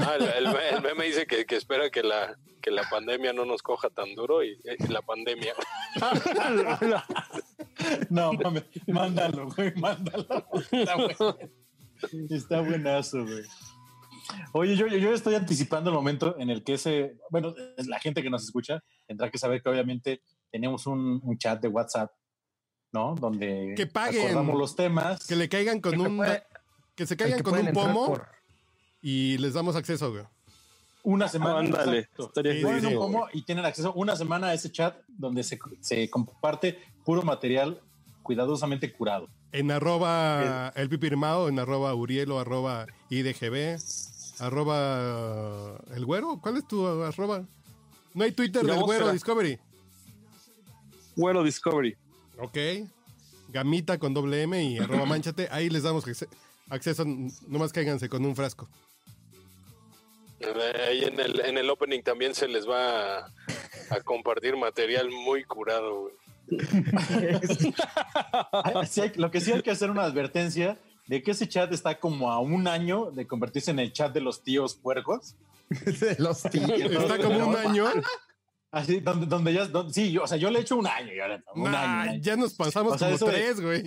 Ah, el, el- el meme dice que, que espera que la, que la pandemia no nos coja tan duro y, eh, la pandemia. <laughs> No, mames, mándalo, güey, mándalo. Está, buenazo, güey. Oye, yo, yo estoy anticipando el momento en el que ese, bueno, la gente que nos escucha tendrá que saber que obviamente tenemos un chat de WhatsApp, ¿no? Donde Que paguen. acordamos los temas. Que le caigan con que un. puede- Que se caigan que con un pomo por- y les damos acceso, güey. Una semana. Ándale, Sí, sí, sí. pomo y tienen acceso una semana a ese chat donde se, se comparte puro material cuidadosamente curado. En arroba el pipirmao, en arroba uriel o arroba idgb, arroba el güero. ¿Cuál es tu arroba? No hay Twitter del güero. Discovery. Güero Discovery. Ok. Gamita con doble M y <coughs> arroba manchate. Ahí les damos acce- acceso. Nomás cáiganse con un frasco. Ahí en el, en el opening también se les va a, a compartir material muy curado, güey. <laughs> Sí hay- lo que sí hay que hacer una advertencia de que ese chat está como a un año de convertirse en el chat de los tíos puercos. <laughs> de los tíos. Está como un año. <laughs> Así, donde, donde ya, donde- sí, yo, o sea, yo le he hecho un año, ya, un Nah, año, un año. ya nos pasamos O sea, como tres, güey.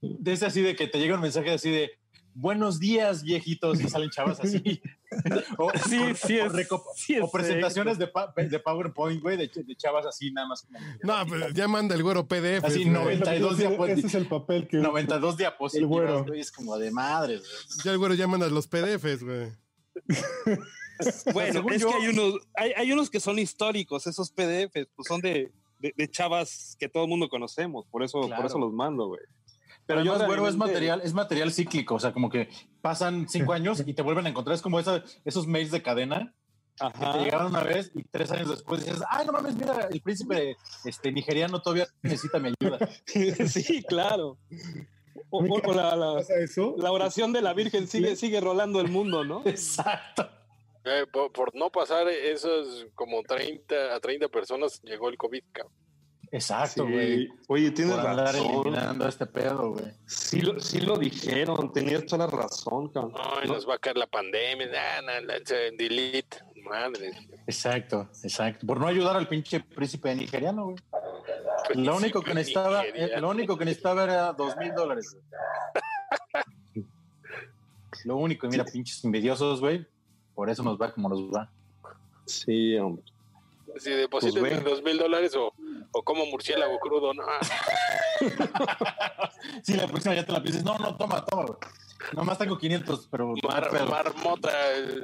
De ese así de que te llega un mensaje así de buenos días, viejitos, y salen chavas así. <laughs> o, Sí, o- sí o es- sí es o presentaciones de, pa- de PowerPoint, güey, de, ch- de chavas así, nada más. como- No, pues ya manda el güero PDF. Así, güey. 92 diapositivas. Ese es el papel que 92 diapositivas, El güero. güey, es como de madres. Ya el güero ya manda los PDFs, güey. <laughs> <laughs> Bueno, es yo- que hay unos, hay, hay unos que son históricos, esos PDFs, pues son de, de, de chavas que todo el mundo conocemos, por eso, Claro. por eso los mando, güey. Pero yo además, es realmente- material, es material cíclico, o sea, como que pasan cinco años y te vuelven a encontrar. Es como esa- esos mails de cadena que te Ajá. llegaron una vez y tres años después dices, ay, no mames, mira, el príncipe este, nigeriano todavía necesita mi ayuda. <laughs> sí, claro. O, o- la, la- la oración de la Virgen sigue, sigue rolando el mundo, ¿no? <laughs> Exacto. Eh, por, por no pasar esos como 30 a 30 personas llegó el COVID, cabrón. Exacto, Sí. güey. Oye, tienes Por andar razón. eliminando este pedo, güey. Sí lo, sí lo dijeron, tenías toda la razón, cabrón. Ay, No, nos va a caer la pandemia, nah, nah, nah, se- delete, madre. Exacto, exacto. Por no ayudar al pinche príncipe nigeriano, güey. Lo único que necesitaba, eh, lo único que necesitaba era dos mil dólares. <laughs> Lo único, y mira, pinches envidiosos, güey. Por eso nos va como nos va. Sí, hombre. Si depositas Pues, dos mil dólares o, o como murciélago crudo, no. <laughs> Sí, la próxima ya te la pides. No, no, toma, toma. Nomás tengo 500, pero. Mar- pero- marmota. eh,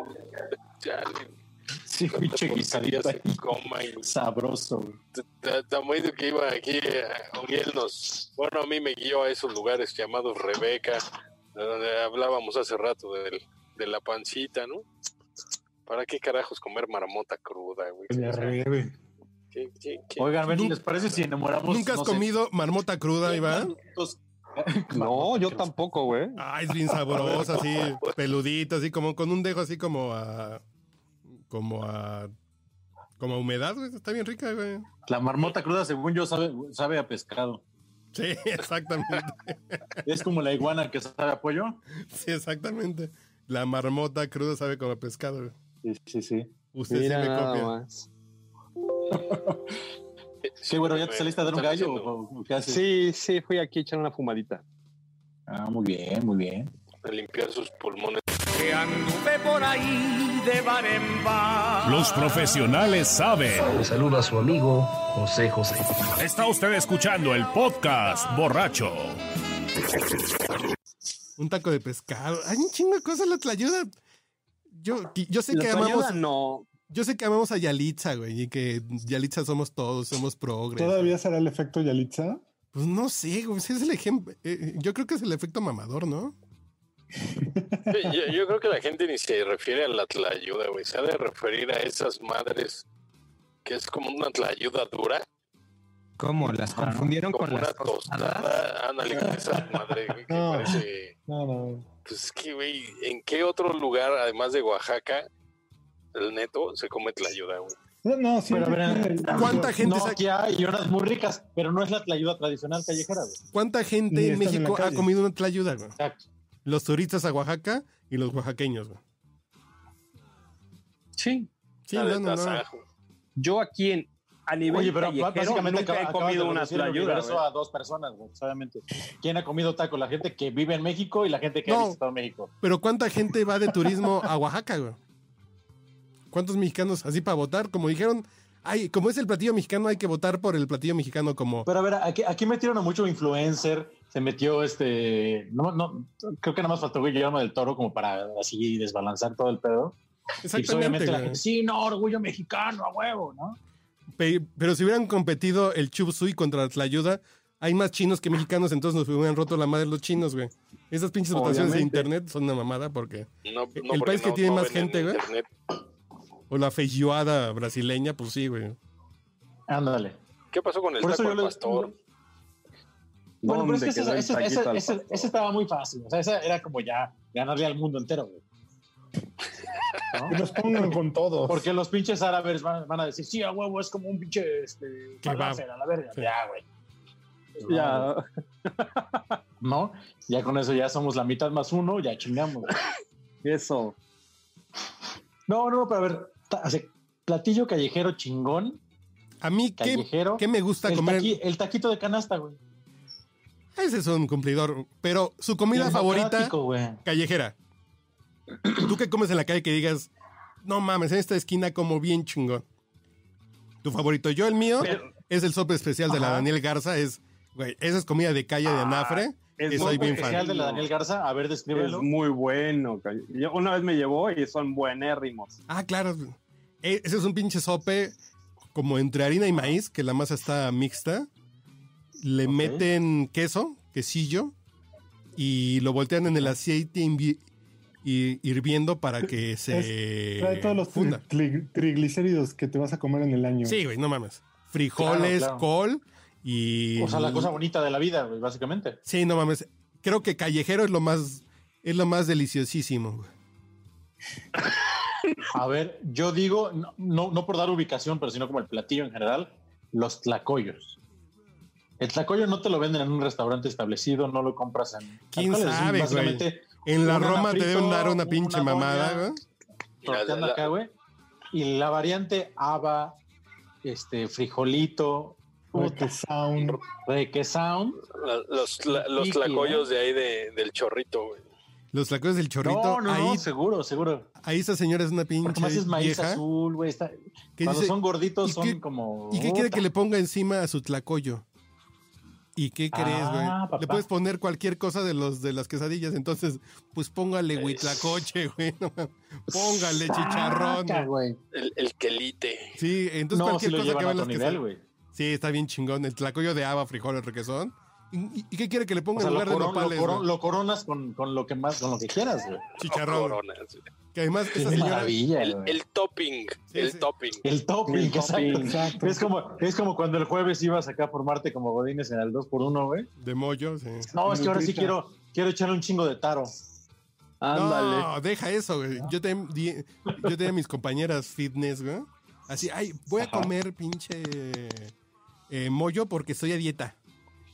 chale, sí, pinche guisadito Sabroso, que iba aquí, eh, Uriel nos, bueno, a mí me guió a esos lugares llamados Rebeca, de donde hablábamos hace rato del- de, la pancita, ¿no? ¿Para qué carajos comer marmota cruda, güey? La rebe. ¿Qué- qué- qué? Oigan, ven, ¿les parece si enamoramos? ¿Nunca has no sé, comido marmota cruda, Iván? No, <laughs> yo tampoco, güey. Ah, es bien sabrosa, así, <laughs> peludita, así como con un dejo así como a. como a. como a humedad, güey. Está bien rica, güey. La marmota cruda, según yo, sabe, sabe a pescado. Sí, <laughs> exactamente. Es como la iguana que sabe a pollo. Sí, exactamente. La marmota cruda sabe como a pescado, güey. Sí, sí, sí. Usted sí Mira me nada copia. más. <laughs> Sí, bueno, ¿ya te saliste a dar un gallo haciendo- o o qué haces? Sí, sí, fui aquí a echar una fumadita. Ah, muy bien, muy bien. A limpiar sus pulmones. Que anduve por ahí de bar en bar. Los profesionales saben. Le saluda a su amigo José José. Está usted escuchando el podcast borracho. Un taco de pescado. Hay un chingo de cosas en la tlayuda. Yo, yo sé que amamos. no. Yo sé que amamos a Yalitza, güey, y que Yalitza somos todos, somos progres. ¿Todavía será el efecto Yalitza? Pues no sé, güey, ese es el ejemplo. eh, yo creo que es el efecto mamador, ¿no? Yo, yo creo que la gente ni se refiere a la tlayuda, güey. Se ha de referir a esas madres que es como una tlayuda dura, ¿Cómo? ¿Las confundieron como con una las tostadas? tostada. Ándale, con esa madre, güey, que No. parece... No, no. Pues es que, güey, ¿en qué otro lugar, además de Oaxaca, el neto, se come tlayuda, güey? No, no, Pero, a ver, tiene- ¿Cuánta gente sa- Nokia y unas muy ricas, pero no es la tlayuda tradicional callejera, güey. ¿Cuánta gente en México ha comido una tlayuda, güey? Exacto. Los turistas a Oaxaca y los oaxaqueños, güey. Sí. Sí, La no, no, no. Yo aquí en, a nivel Oye, pero callejero básicamente nunca acaba- he comido una tlayuda, güey. a dos personas, pues, obviamente. ¿Quién ha comido taco? La gente que vive en México y la gente que ha visitado México. Pero ¿cuánta gente va de turismo a Oaxaca, güey? ¿Cuántos mexicanos así para votar? Como dijeron, ay, como es el platillo mexicano, hay que votar por el platillo mexicano como... Pero a ver, aquí, aquí metieron a mucho influencer, se metió este, no, no, creo que nada más faltó Guillermo del Toro como para así desbalanzar todo el pedo. Y pues, Exactamente, obviamente la gente, sí, no, orgullo mexicano, a huevo, ¿no? Pe- Pero si hubieran competido el Chup Suey contra la ayuda, hay más chinos que mexicanos, entonces nos hubieran roto la madre los chinos, güey. Esas pinches votaciones de Obviamente. internet son una mamada porque... No, no, El porque país que no- tiene no más gente, güey. internet. O la feijoada brasileña, pues sí, güey. Ándale. ¿Qué pasó con el Por taco pastor? Bueno, pero es que ¿Dónde ese, ese- ese estaba muy fácil. O sea, esa era como ya ganarle al mundo entero, güey. ¿No? Que nos pongan con todos. Porque los pinches árabes van, van a decir, sí, a huevo, es como un pinche este, falafel, a la verga. Sí. Ya, güey. Ya, ¿No? Ya con eso ya somos la mitad más uno, ya chingamos. eso. No, no, pero a ver, platillo callejero chingón, A mí, ¿qué, callejero. qué me gusta el, comer? taqui- el taquito de canasta, güey. Ese es un cumplidor. Pero su comida favorita, callejera. Tú que comes en la calle que digas, no mames, en esta esquina como bien chingón. Tu favorito. Yo, el mío, Pero- es el sope especial de la. Daniel Garza. Es, güey, esa es comida de calle de Anafre. es soy bien Especial fan. de la Daniel Garza, a ver, Es descríbelo. muy bueno. Yo una vez me llevó y son buenérrimos. Ah, claro. E- Ese es un pinche sope como entre harina y maíz, que la masa está mixta. Le meten queso, quesillo, y lo voltean en el aceite y hirviendo para que <laughs> se Trae todos los funda. tri- triglicéridos que te vas a comer en el año. Sí, güey, no mames. Frijoles, Claro, claro. col y... O sea, la cosa bonita de la vida, güey, básicamente. Sí, no mames. Creo que callejero es lo más, es lo más deliciosísimo. güey. <laughs> A ver, yo digo, no, no, no por dar ubicación, pero sino como el platillo en general, los tlacoyos. El tlacoyo no te lo venden en un restaurante establecido, no lo compras en... ¿Quién es sabe, güey? básicamente En la Roma te deben dar una pinche una mamada, güey. acá, güey. Y la variante haba, este, frijolito, Puta sound. requesound. La- Los, la- los tlacoyos de ahí de, del chorrito, güey. Los tlacoyos del chorrito. No, no, ahí, no, seguro, seguro. ahí esa señora es una pinche más es maíz vieja. azul, güey. Cuando dice, son gorditos ¿y son qué- como... ¿Y qué quiere que le ponga encima a su tlacoyo? ¿Y qué crees, güey? Ah, Le puedes poner cualquier cosa de los de las quesadillas, entonces, pues póngale huitlacoche, güey. no mames. póngale chicharrón. Saca, güey. güey. El, el quelite. Sí, entonces No, cualquier si cosa que va a en las nivel, quesadillas. Sí, está bien chingón. El tlacoyo de haba, frijoles, requesón. ¿Y, y qué quiere que le O ponga sea, en lo, lugar de lo nopales? coron- güey? lo coronas con, con lo que más, con lo que quieras, güey. Chicharrón. Coronas. Que además esa señora... maravilla, El, topping. Sí, el sí. topping. El topping, El exacto. topping. Exacto. Es como, es como cuando el jueves ibas acá por Marte como Godines en el 2x1, güey. De mollo, sí. No, es que ahora sí quiero, quiero echarle un chingo de taro. Ándale. No, deja eso, güey. Yo, te, di- yo tenía mis compañeras fitness, güey. Así, ay, voy a comer pinche eh, mollo porque estoy a dieta.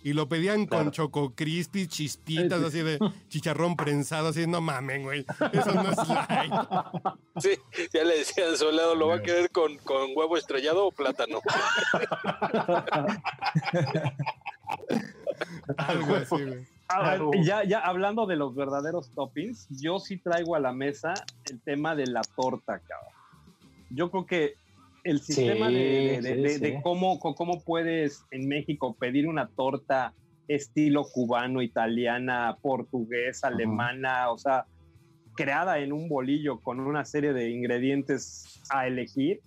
Y lo pedían con choco crispy, chispitas, así de chicharrón prensado, así, no mamen, güey. Eso no es light. <laughs> Sí, ya le decían lado, ¿lo va a querer con, con huevo estrellado o plátano? <laughs> Algo así, güey. A ver, Claro. ya, ya hablando de los verdaderos toppings, yo sí traigo a la mesa el tema de la torta, cabrón. Yo creo que el Sí, sistema de, de- sí, de- sí. de cómo, puedes en México pedir una torta estilo cubano, italiana, portuguesa, alemana, o sea, creada en un bolillo con una serie de ingredientes a elegir,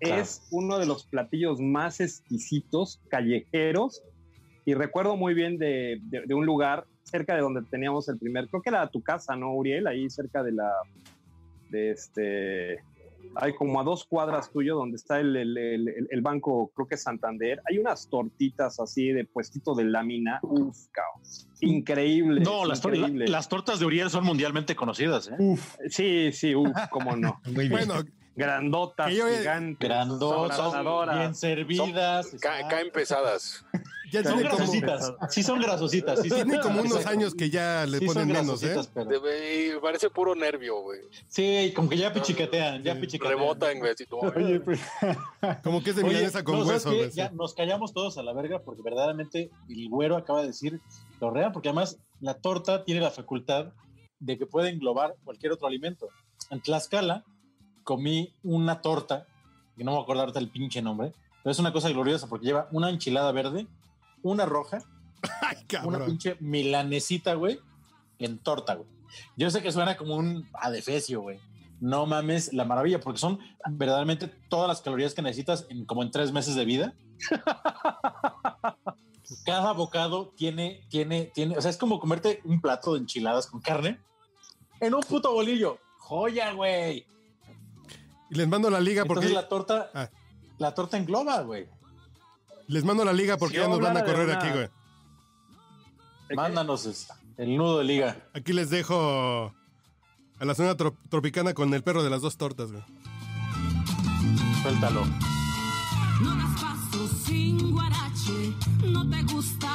Claro. es uno de los platillos más exquisitos, callejeros, y recuerdo muy bien de, de- de un lugar cerca de donde teníamos el primer, creo que era tu casa, ¿no, Uriel? Ahí cerca de la, de este, hay como a dos cuadras tuyo donde está el, el- el- banco, creo que es Santander, hay unas tortitas así de puestito de lámina, uf, cabrón, increíble. No, las, tor- la- increíble. las tortas de Uriel son mundialmente conocidas, ¿eh? Uf, Sí, sí, uf, cómo no. <laughs> Muy bien. Bueno, Grandotas, yo- gigantes. Grandotas, bien servidas. Ca- caen pesadas. <laughs> Ya Son tiene como, grasositas. Sí son grasositas. Sí, son- tiene como unos años que ya le Sí ponen menos, ¿eh? pero- Debe- y parece puro nervio, güey. Sí, como que ya pichicatean, ya pichicatean. Rebotan, güey. así, todo. Oye, pues, <laughs> Como que es de milanesa con no, ¿sabes hueso, güey. Ya nos callamos todos a la verga porque verdaderamente el güero acaba de decir lo real, porque además la torta tiene la facultad de que puede englobar cualquier otro alimento. En Tlaxcala comí una torta, que no me acuerdo ahorita el pinche nombre, pero es una cosa gloriosa porque lleva una enchilada verde, una roja, <laughs> Ay, una pinche milanesita, güey, en torta, güey. Yo sé que suena como un adefesio, güey. No mames, la maravilla, porque son verdaderamente todas las calorías que necesitas en como en tres meses de vida. <laughs> Cada bocado tiene, tiene, tiene, o sea, es como comerte un plato de enchiladas con carne en un puto bolillo. Joya, güey. Y les mando la liga porque Entonces la torta, Ah. la torta engloba, güey. Les mando la liga porque Sí, ya nos van a correr una- aquí, güey. Mándanos es- el nudo de liga. Aquí les dejo a la zona tro- tropicana con el perro de las dos tortas, güey. Suéltalo. No das paso sin guarache, no te gusta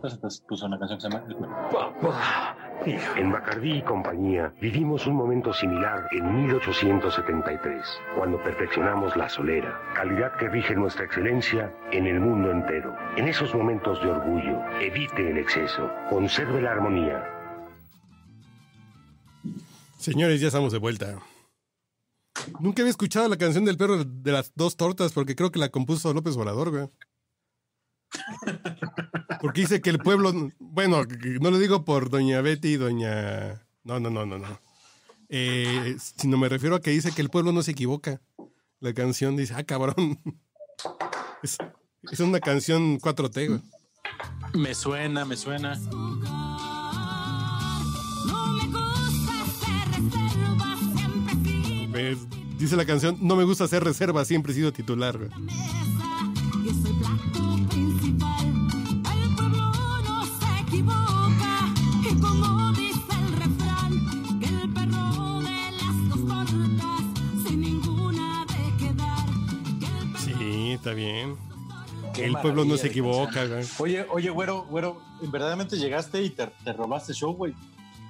dos, de las tortas, entonces puso una canción que se llama Papá. En Bacardí y compañía vivimos un momento similar en 1873, cuando perfeccionamos la solera, calidad que rige nuestra excelencia en el mundo entero. En esos momentos de orgullo, evite el exceso, conserve la armonía. Señores, ya estamos de vuelta. Nunca había escuchado la canción del perro de las dos tortas porque creo que la compuso López Obrador, güey. <laughs> Porque dice que el pueblo, bueno, no lo digo por doña Betty y doña... No, no, no, no, no. Eh, sino me refiero a que dice que el pueblo no se equivoca. La canción dice, ah, cabrón. Es, es una canción 4T, güey. Me suena, me suena. No me gusta ser reserva, siempre he sido dice la canción, no me gusta hacer reserva, siempre he sido titular, güey. Está bien. Qué El pueblo no se equivoca, güey. Oye, oye, güero, güero, verdaderamente llegaste y te, te robaste show, güey.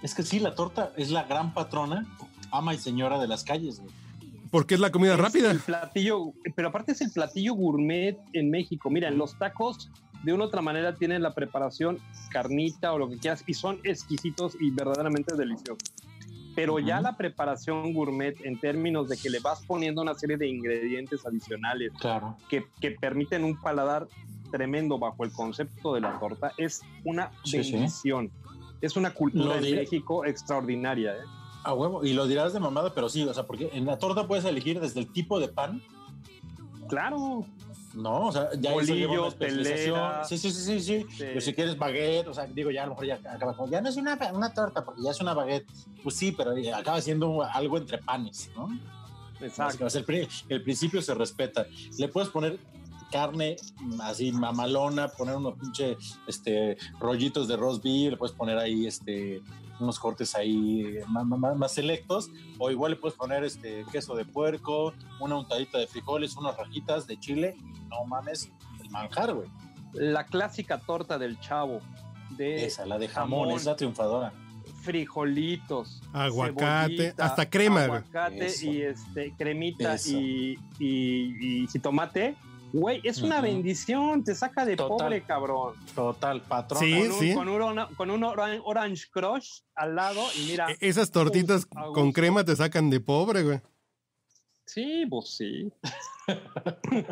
Es que sí, la torta es la gran patrona, ama y señora de las calles, güey. Porque es la comida Es rápida. El platillo, pero aparte es el platillo gourmet en México. Mira, en los tacos de una u otra manera tienen la preparación carnita o lo que quieras y son exquisitos y verdaderamente deliciosos. Pero ya la preparación gourmet en términos de que le vas poniendo una serie de ingredientes adicionales Claro. que, que permiten un paladar tremendo bajo el concepto de la torta es una Sí, sí. Es una cultura diré. México extraordinaria. ¿eh? A huevo, y lo dirás de mamada, pero sí, o sea, porque en la torta puedes elegir desde el tipo de pan, Claro, ¿no? O sea, ya Bolillo, telera. Sí, sí, sí, sí. Pero si quieres baguette, o sea, digo, ya a lo mejor ya acaba como, ya no es una, una torta, porque ya es una baguette. Pues sí, pero acaba siendo algo entre panes, ¿no? exacto. El, pri- el principio se respeta. Le puedes poner carne así mamalona, poner unos pinche este, rollitos de roast beef, le puedes poner ahí este, unos cortes ahí eh, más, más- más selectos, o igual le puedes poner este queso de puerco, una untadita de frijoles, unas rajitas de chile, no mames, el manjar, güey. La clásica torta del chavo de Esa, la de jamón, jamón. es la triunfadora. frijolitos, Aguacate, cebollita, hasta crema, güey. aguacate Eso. y este cremita y, y, y jitomate. Güey, es una bendición, te saca de Total. pobre, cabrón. Total, patrón. Sí, con un, sí. Con un, ora- con un oran- Orange Crush al lado y mira. E- Esas tortitas con crema te sacan de pobre, güey. Sí, pues sí. <laughs>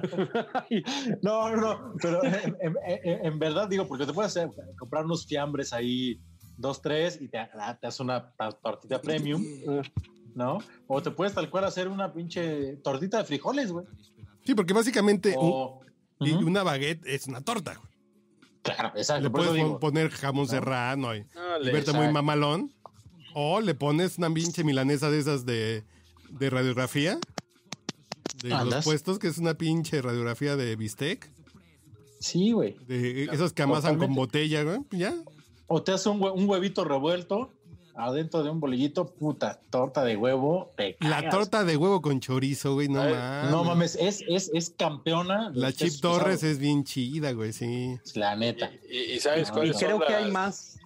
No, no, no, pero en, en- en- en verdad digo, porque te puedes hacer, comprar unos fiambres ahí, dos, tres, y te, ah, te haces una ta- tortita premium, ¿no? O te puedes tal cual hacer una pinche tortita de frijoles, güey. Sí, porque básicamente un- O, y Ujú. una baguette es una torta. claro, exacto, Le puedes digo. poner jamón serrano y, Dale, y verte muy mamalón. O le pones una pinche milanesa de esas de, de radiografía. De los puestos, que es una pinche radiografía de bistec. Sí, güey. De esas que amasan con botella, güey. Ya. O te un, hue- un huevito revuelto adentro de un bolillito, puta, torta de huevo. te La torta de huevo con chorizo, güey. No Ay, mames. No mames, es, es, es campeona. La Chip Torres es bien chida, güey, sí. La neta. Y, y sabes Y cuáles son creo que hay las- más.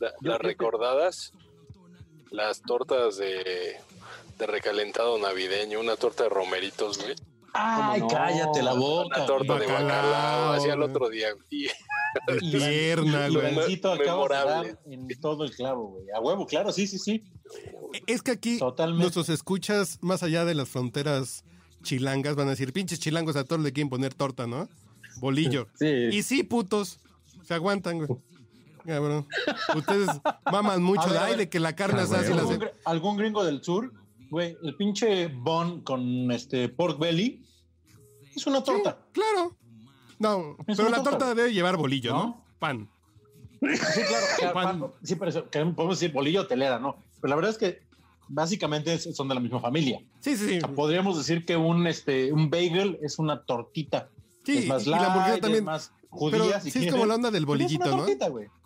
la- las recordadas, las tortas de, de recalentado navideño, una torta de romeritos, güey. Ay, cállate la boca. Una torta de Bacalao, al güey. otro día. Pierna, güey. <laughs> Acaba de en todo el clavo, güey. A huevo, claro, sí, sí, sí. Es que aquí Totalmente. nuestros escuchas, más allá de las fronteras chilangas, van a decir, pinches chilangos a todos le quieren poner torta, ¿no? Bolillo. <laughs> Sí. Y sí, putos, se aguantan, güey. Cabrón. Ustedes maman <laughs> mucho ver, de a ahí ver. de que la carne ¿Algún, hace- algún gringo del sur, güey, el pinche bun con este pork belly es una torta. Claro. No, Es pero la torta. torta debe llevar bolillo, ¿no? ¿No? Pan. Sí, claro. claro, Pan. pan- sí, pero eso, podemos decir bolillo o telera, ¿no? Pero la verdad es que básicamente son de la misma familia. Sí, sí, sí. Podríamos decir que un, este, un bagel es una tortita. Sí, es más y la hamburguesa light, también. es más Pero judía, sí es como la onda del es bolillito, ¿no?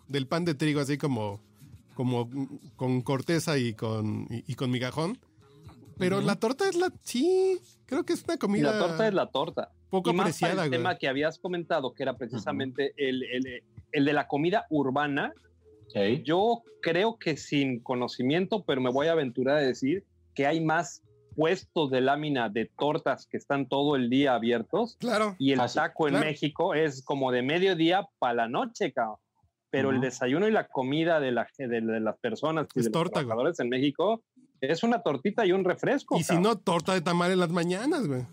Del pan de trigo, así como, como mm, con corteza y con, y, y con migajón. Pero la torta es la. Sí, creo que es una Y comida. la torta es la torta. Poco y más para apreciada, el güey. tema que habías comentado, que era precisamente el, el- el de la comida urbana. Ok. Yo creo que sin conocimiento, pero me voy a aventurar a decir que hay más puestos de lámina de tortas que están todo el día abiertos Claro. y el Ah, sí, taco en claro. México es como de mediodía para la noche, cabrón. Pero el Ujú. desayuno y la comida de, la, de, de las personas y Es de los torta, güey. trabajadores en México es una tortita y un refresco. Y si no, torta de tamal en las mañanas, güey.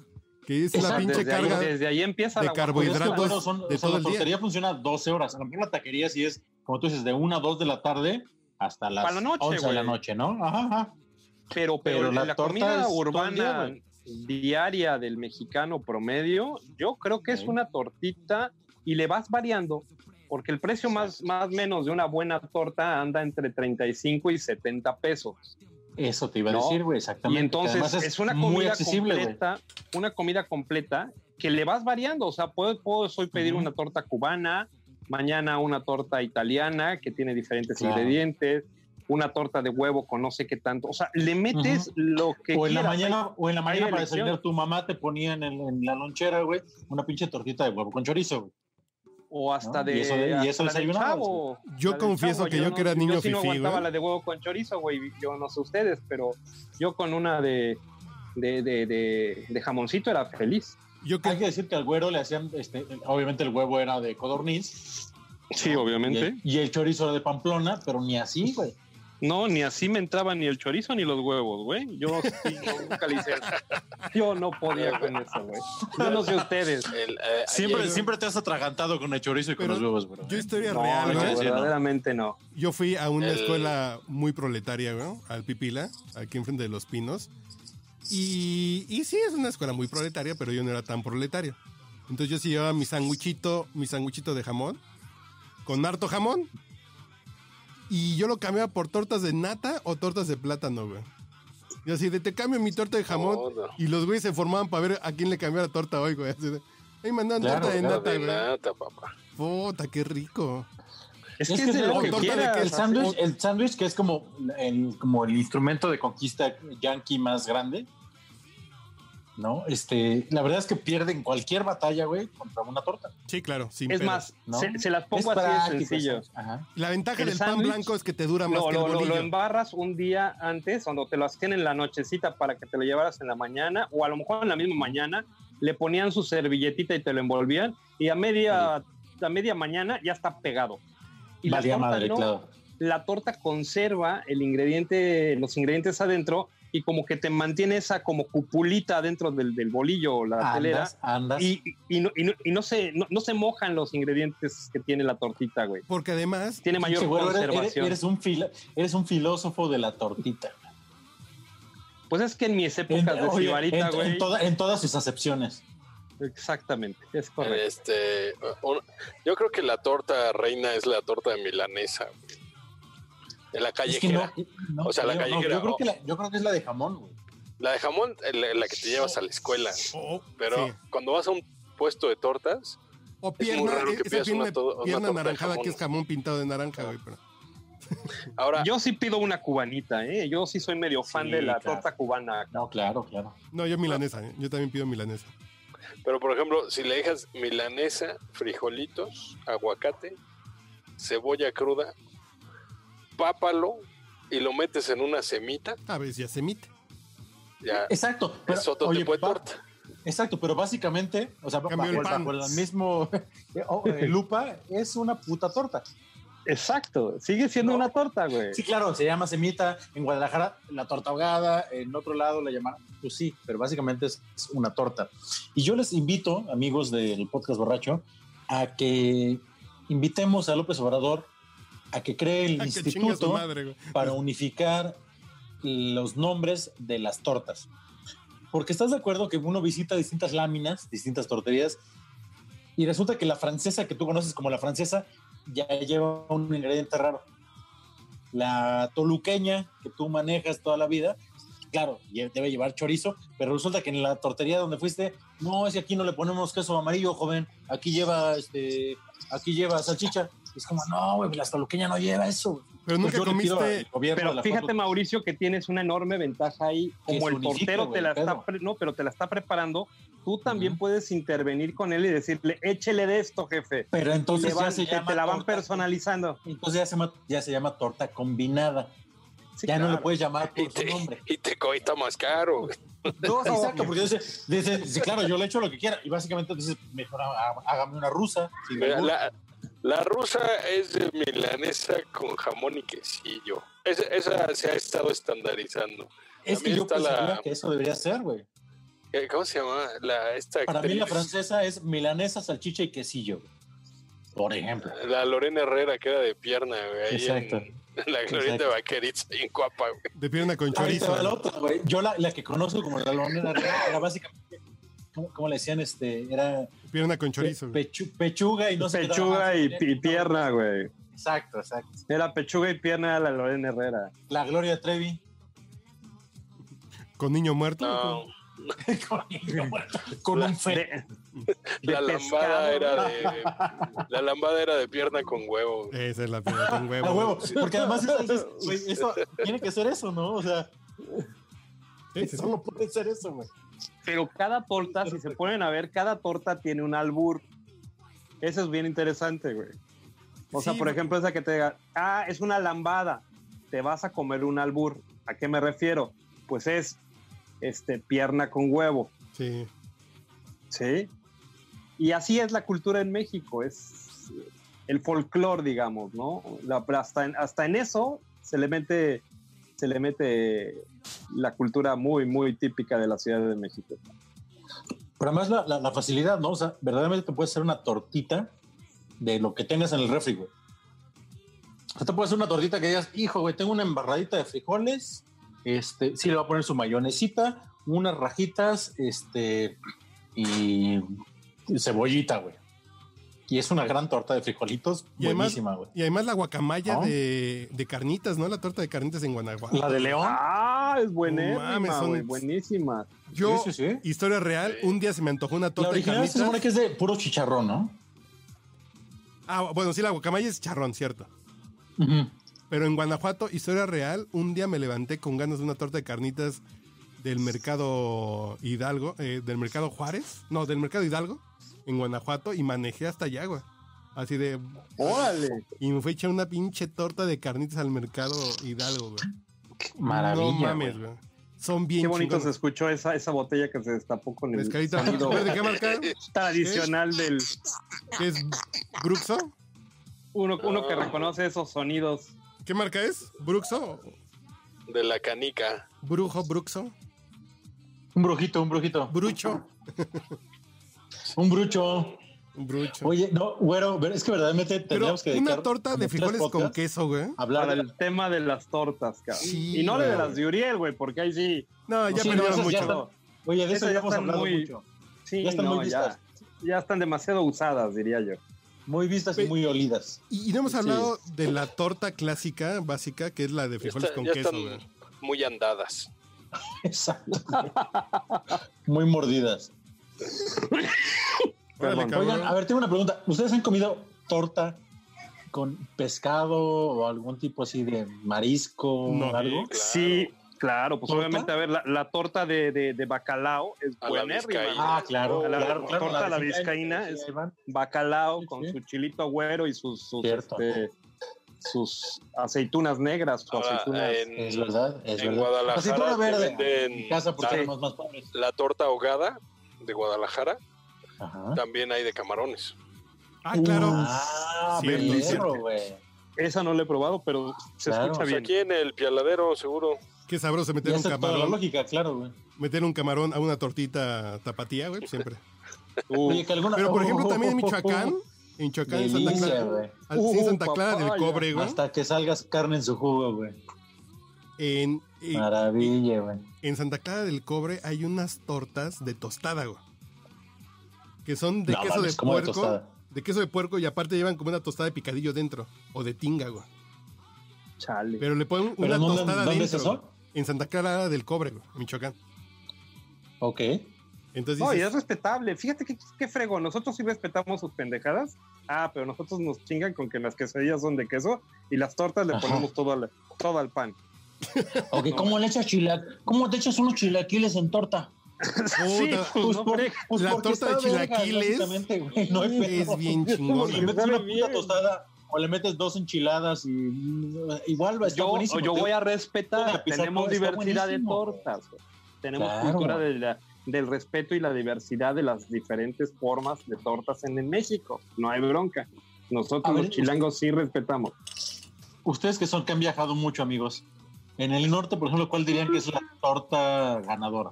Que es la Exacto, pinche desde, ahí, desde ahí empieza de la carbohidratos. son, de o sea, todo la el día. tortería funciona 12 horas. A lo mejor la taquería sí es, como tú dices, de 1 a 2 de la tarde hasta las Para la noche, 11 de la noche, ¿no? Ajá, ajá. Pero, pero, Pero la, la torta comida urbana día, diaria del mexicano promedio, yo creo que es una tortita y le vas variando, porque el precio más, más menos de una buena torta anda entre 35 y 70 pesos. Eso te iba a No. decir, güey, Y exactamente. entonces Además, es, una comida completa, una comida completa que le vas variando. O sea, puedo, puedo hoy pedir una torta cubana, mañana una torta italiana que tiene diferentes Claro. ingredientes, una torta de huevo con no sé qué tanto. O sea, le metes lo que O en la quieras, mañana, hay- o en la mañana para desayunar tu mamá te ponía en, el- en la lonchera, güey, una pinche tortita de huevo con chorizo, güey. O hasta ¿no? de. Y eso de- y eso chavo. Yo confieso que yo no- que era niño Yo sí no aguantaba la de huevo con chorizo, güey. Yo no sé ustedes, pero yo con una de, de, de, de, de jamoncito era feliz. Yo Hay que decir que al güero le hacían, este, obviamente el huevo era de codorniz. Sí, Y obviamente. el, y el chorizo era de Pamplona, pero ni así, güey. No, ni así me entraba ni el chorizo ni los huevos, güey. Yo sí, no, nunca le hice eso. Yo no podía con eso, güey. Yo no sé ustedes. El, eh, Siempre, ayer- siempre te has atragantado con el chorizo y con los huevos, güey. Yo historia No, real, no, güey. sí, no. verdaderamente no. Yo fui a una El- escuela muy proletaria, güey, al Pipila, aquí enfrente de Los Pinos. Y, y sí, es una escuela muy proletaria, pero yo no era tan proletario. Entonces yo sí llevaba mi sanguchito, mi sanguchito de jamón, con harto jamón. Y yo lo cambiaba por tortas de nata o tortas de plátano, güey. Y así de, te cambio mi torta de jamón. No. Y los güeyes se formaban para ver a quién le cambiaba la torta hoy, güey. Así de, Ay, mandan Claro, torta de claro, nata, de güey. nata, papá. Puta, qué rico. Es, Es que es de lo que de. El sándwich, el sándwich que es como el, como el instrumento de conquista yankee más grande, ¿no? Este, la verdad es que pierden cualquier batalla, güey, contra una torta. Sí, claro, sin Es pedo. más, ¿no? se, se las pongo así de sencillo. es- Ajá. La ventaja El del pan blanco es que te dura más Lo, que el lo, lo, bolillo. lo embarras un día antes, cuando te lo hacían en la nochecita para que te lo llevaras en la mañana, o a lo mejor en la misma mañana, le ponían su servilletita y te lo envolvían, y a media, a media mañana ya está pegado. Y la Valía torta madre, no. claro. La torta conserva el ingrediente, los ingredientes adentro, y como que te mantiene esa como cupulita adentro del, del bolillo o la telera. Andas, andas. Y, y, y no, y no- y no se, no, no se mojan los ingredientes que tiene la tortita, güey. Porque además, Tiene mayor eres, eres- conservación. eres un fila- eres un filósofo de la tortita. Pues es que en mis En, épocas de oye, en- en güey. toda- en todas sus acepciones. Exactamente, es correcto. Este, un- yo creo que la torta reina es la torta de milanesa. güey. De la Es que callejera. no, no O sea, la creo, callejera, yo, creo que la, yo creo que es la de jamón, güey. La de jamón, eh, la, la que te llevas a la escuela. Pero sí. cuando vas a un puesto de tortas, o es muy pierna, raro que esa pierna, una to- una pierna torta de naranjada que es jamón pintado de naranja, güey. Pero... <laughs> ahora, Yo sí pido una cubanita, ¿eh? Yo sí soy medio fan Sí, de la claro. torta cubana. No, claro, claro. No, yo milanesa, ¿eh? yo también pido milanesa. pero por ejemplo, si le dejas milanesa, frijolitos, aguacate, cebolla cruda, pápalo y lo metes en una semita, A ver, ya se emite. ya Exacto. Pero, es otro oye, tipo de torta. Exacto, pero básicamente, o sea, el bajo, el mismo <laughs> oh, eh, <laughs> lupa, es una puta torta. Exacto, sigue siendo No. una torta, güey. Sí, claro, se llama semita. En Guadalajara, la torta ahogada. En otro lado la llaman, pues sí, pero básicamente es una torta. Y yo les invito, amigos del podcast borracho, a que invitemos a López Obrador a que cree el <laughs> instituto madre, para unificar los nombres de las tortas. Porque estás de acuerdo que uno visita distintas láminas, distintas torterías, y resulta que la francesa que tú conoces como la francesa ya lleva un ingrediente raro. La toluqueña que tú manejas toda la vida, claro, debe llevar chorizo, pero resulta que en la tortería donde fuiste, no, es que aquí no le ponemos queso amarillo, joven, aquí lleva, este, aquí lleva salchicha. Es como, no, güey, la toluqueña no lleva eso. Pero Pues nunca pido comiste- Pero fíjate, Mauricio, que tienes una enorme ventaja ahí. Como el portero te la está, no, pero te la está preparando, tú también puedes intervenir con él y decirle, échele de esto, jefe. Pero entonces Y van- ya se te- llama te la van torta. personalizando. Entonces ya se llama, ya se llama torta combinada. Sí, ya no le puedes llamar Y por su te, nombre. y te coita más caro. No, <laughs> exacto, porque dice, dice, dice, claro, yo le echo lo que quiera. Y básicamente dices, mejor há- hágame una rusa. albur. la, la rusa es de milanesa con jamón y quesillo. Esa, esa se ha estado estandarizando. es que yo pensaría la- que eso debería ser, güey. Eh, ¿Cómo se llama? La, esta Para mí la actriz, francesa es milanesa, salchicha y quesillo. Por ejemplo. La Lorena Herrera, que era de pierna, güey. Exacto. En, <laughs> en la glorieta. Vaqueritz, ahí en Cuapa, güey. De pierna con chorizo. va la otra, güey. Yo la, la que conozco como la lonera era básicamente, ¿cómo, cómo le decían? Este, era Pierna con chorizo. pechu- pechuga y no sé qué Pechuga y, pierna, güey. Exacto, exacto. Era pechuga y pierna de la Lorena Herrera. La Gloria Trevi. Con niño muerto. No, <laughs> Con un fe. De- La lambada era de. <laughs> La lambada era de pierna con huevo. Esa es la pierna con huevo. A huevo. Porque además eso, güey, <laughs> eso tiene que ser eso, ¿no? O sea, Sí, sí, sí. solo puede ser eso, güey. Pero cada torta, si se ponen a ver, cada torta tiene un albur. Eso es bien interesante, güey. O sea, por güey. ejemplo, esa que te diga, ah, es una lambada, te vas a comer un albur. ¿A qué me refiero? Pues es este, pierna con huevo, Sí. ¿sí? Y así es la cultura en México, es el folclore, digamos, ¿no? La- hasta, en, hasta en eso se le mete se le mete la cultura muy, muy típica de la Ciudad de México. Pero además la, facilidad, ¿no? O sea, verdaderamente te puedes hacer una tortita de lo que tengas en el refri, güey. O sea, te puedes hacer una tortita que digas, hijo, güey, tengo una embarradita de frijoles, este, sí le va a poner su mayonesita, unas rajitas, este, y cebollita, güey. Y es una gran torta de frijolitos, Y buenísima, güey. y además la guacamaya ¿No? de, de carnitas, ¿no? La torta de carnitas en Guanajuato. La de León. Ah, es buenísima, mames, son- buenísima. Yo, Sí, sí, sí. historia real, un día se me antojó una La torta de original se carnitas. supone que es de puro chicharrón, ¿no? Ah, bueno, sí, la guacamaya es charrón, cierto. Pero en Guanajuato, historia real, un día me levanté con ganas de una torta de carnitas del mercado Hidalgo, eh, del mercado Juárez, no, del mercado Hidalgo, en Guanajuato, y manejé hasta allá, güey. Así de. Órale. Y me fue a echar una pinche torta de carnitas al mercado Hidalgo, güey. Maravilla, No mames, güey. Son bien Qué bonito chingones. se escuchó esa, esa botella que se destapó con el sonido <laughs> ¿De qué marca? <laughs> tradicional del ¿Qué es Bruxo? uno, uno que reconoce esos sonidos. ¿Qué marca es? ¿Bruxo? De la canica. ¿Brujo, Bruxo? Un brujito, un brujito. ¿Brucho? <laughs> Un brucho. Un brucho. Oye, no, güero, ver- es que verdaderamente tendríamos que una dedicar torta como de frijoles con queso, güey. Hablar Para de el tema de las tortas, cabrón. Sí, y no de güey. las de Uriel, güey, porque ahí sí. No, ya Sí, no, perdieron ya mucho. están- Oye, de eso Esas ya hemos están hablado muy- mucho. Sí, Ya están no, muy ya, vistas. ya están demasiado usadas, diría yo. Muy vistas y muy olidas. Y, y no hemos Sí. hablado de la torta clásica, básica, que es la de Ya, frijoles está- con ya queso, están güey. muy andadas. <laughs> Exacto. muy mordidas. Oigan, a ver, tengo una pregunta. ¿Ustedes han comido torta con pescado o algún tipo así de marisco o No. Sí, claro, pues ¿Torta? obviamente, a ver, la, la torta de, de, de bacalao es A la buenérrima. vizcaína. Ah, claro. La- claro, claro, torta a la vizcaína, sí, es-. Bacalao Sí, con sí. su chilito güero y sus, sus, Cierto. este, sus aceitunas negras o aceitunas. en, Es verdad, es en verdad. Guadalajara Aceituna verde. En casa porque la, éramos más pobres. la torta ahogada de Guadalajara. Ajá. También hay de camarones. Ah, claro. Ah, Cierto. Esa no la he probado, pero se Claro. escucha Pues bien. aquí en el pialadero, seguro. Qué sabroso meter un toda la camarón. lógica, claro, güey. Meter un camarón a una tortita tapatía, güey, siempre. <laughs> Oye, que alguna- Pero por ejemplo, también en <laughs> Michoacán, en Michoacán, en Santa Clara, sí, en Uh, Santa Clara del. Cobre, güey. Hasta que salgas carne en su jugo, güey. En, en, Maravilla, güey. en Santa Clara del Cobre hay unas tortas de tostada, güey. Que son de No queso mames, de ¿cómo de puerco. tostada? De queso de puerco y aparte llevan como una tostada de picadillo dentro. O de tinga, güey. Chale. Pero le ponen ¿Pero una dónde- tostada dónde es dentro. eso? En Santa Clara del Cobre, güey, en Michoacán. Ok. Entonces No, y es respetable. Fíjate que, qué frego. Nosotros sí respetamos sus pendejadas. Ah, pero nosotros nos chingan con que las quesadillas son de queso y las tortas le Ajá. ponemos todo al, todo al pan. <laughs> Ok, ¿cómo le echas chilaquiles? ¿Cómo te echas unos chilaquiles en torta? Sí, pues, no, por- frega. pues La torta de chilaquiles güey, no es bien <laughs> chingona. Le metes una puta tostada o le metes dos enchiladas y igual va a estar yo, buenísimo. yo voy a respetar. Tenemos diversidad de tortas. güey. Tenemos Claro. cultura de la- del respeto y la diversidad de las diferentes formas de tortas en, México. No hay bronca. Nosotros ver, los chilangos sí respetamos. Ustedes que son que han viajado mucho, amigos. En el norte, por ejemplo, ¿cuál dirían que es la torta ganadora?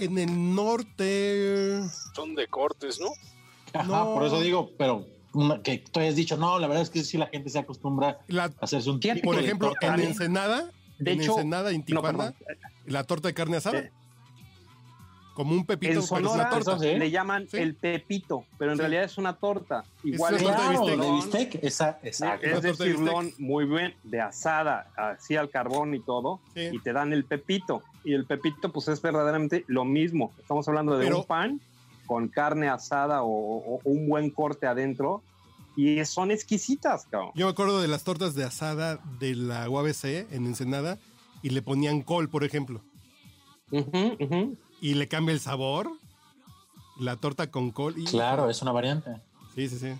en el norte. Son de cortes, ¿no? Ajá, No. por eso digo, pero una- que tú hayas dicho, no, la verdad es que sí la gente se acostumbra La, a hacerse un tipo por de ejemplo, torta en Ensenada, De en hecho- Ensenada, en Tijuana, la torta de carne asada. Eh, Como un pepito, En pero es una Sonora torta. le llaman Sí. el pepito, pero en Sí. realidad es una torta. Igual una torta de Claro, bistec. de bistec, esa, exacto. Es de cirlón, muy bien, de asada, así al carbón y todo, Sí. y te dan el pepito. Y el pepito, pues es verdaderamente lo mismo. Estamos hablando de Pero- un pan con carne asada o, o- un buen corte adentro, y son exquisitas, cabrón. Yo me acuerdo de las tortas de asada de la UABC en Ensenada y le ponían col, por ejemplo. Ujú, ujú. Y le cambia el sabor. La torta con col. Y... Claro, es una variante. Sí, sí, sí.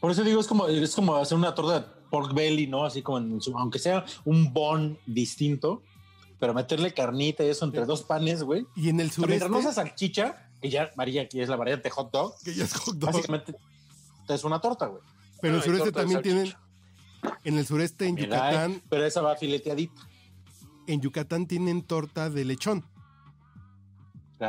Por eso digo, es como, es como hacer una torta de pork belly, ¿no? Así como, en su- aunque sea un bon distinto, pero meterle carnita y eso entre dos panes, güey. Y en el Mientras no sureste, salchicha, que ya, María, aquí es la variante hot dog, que ya es hot dog. básicamente es una torta, güey. Pero en el sureste también tienen. En el sureste, en Mira, Yucatán, pero esa va fileteadita. en Yucatán tienen torta de lechón.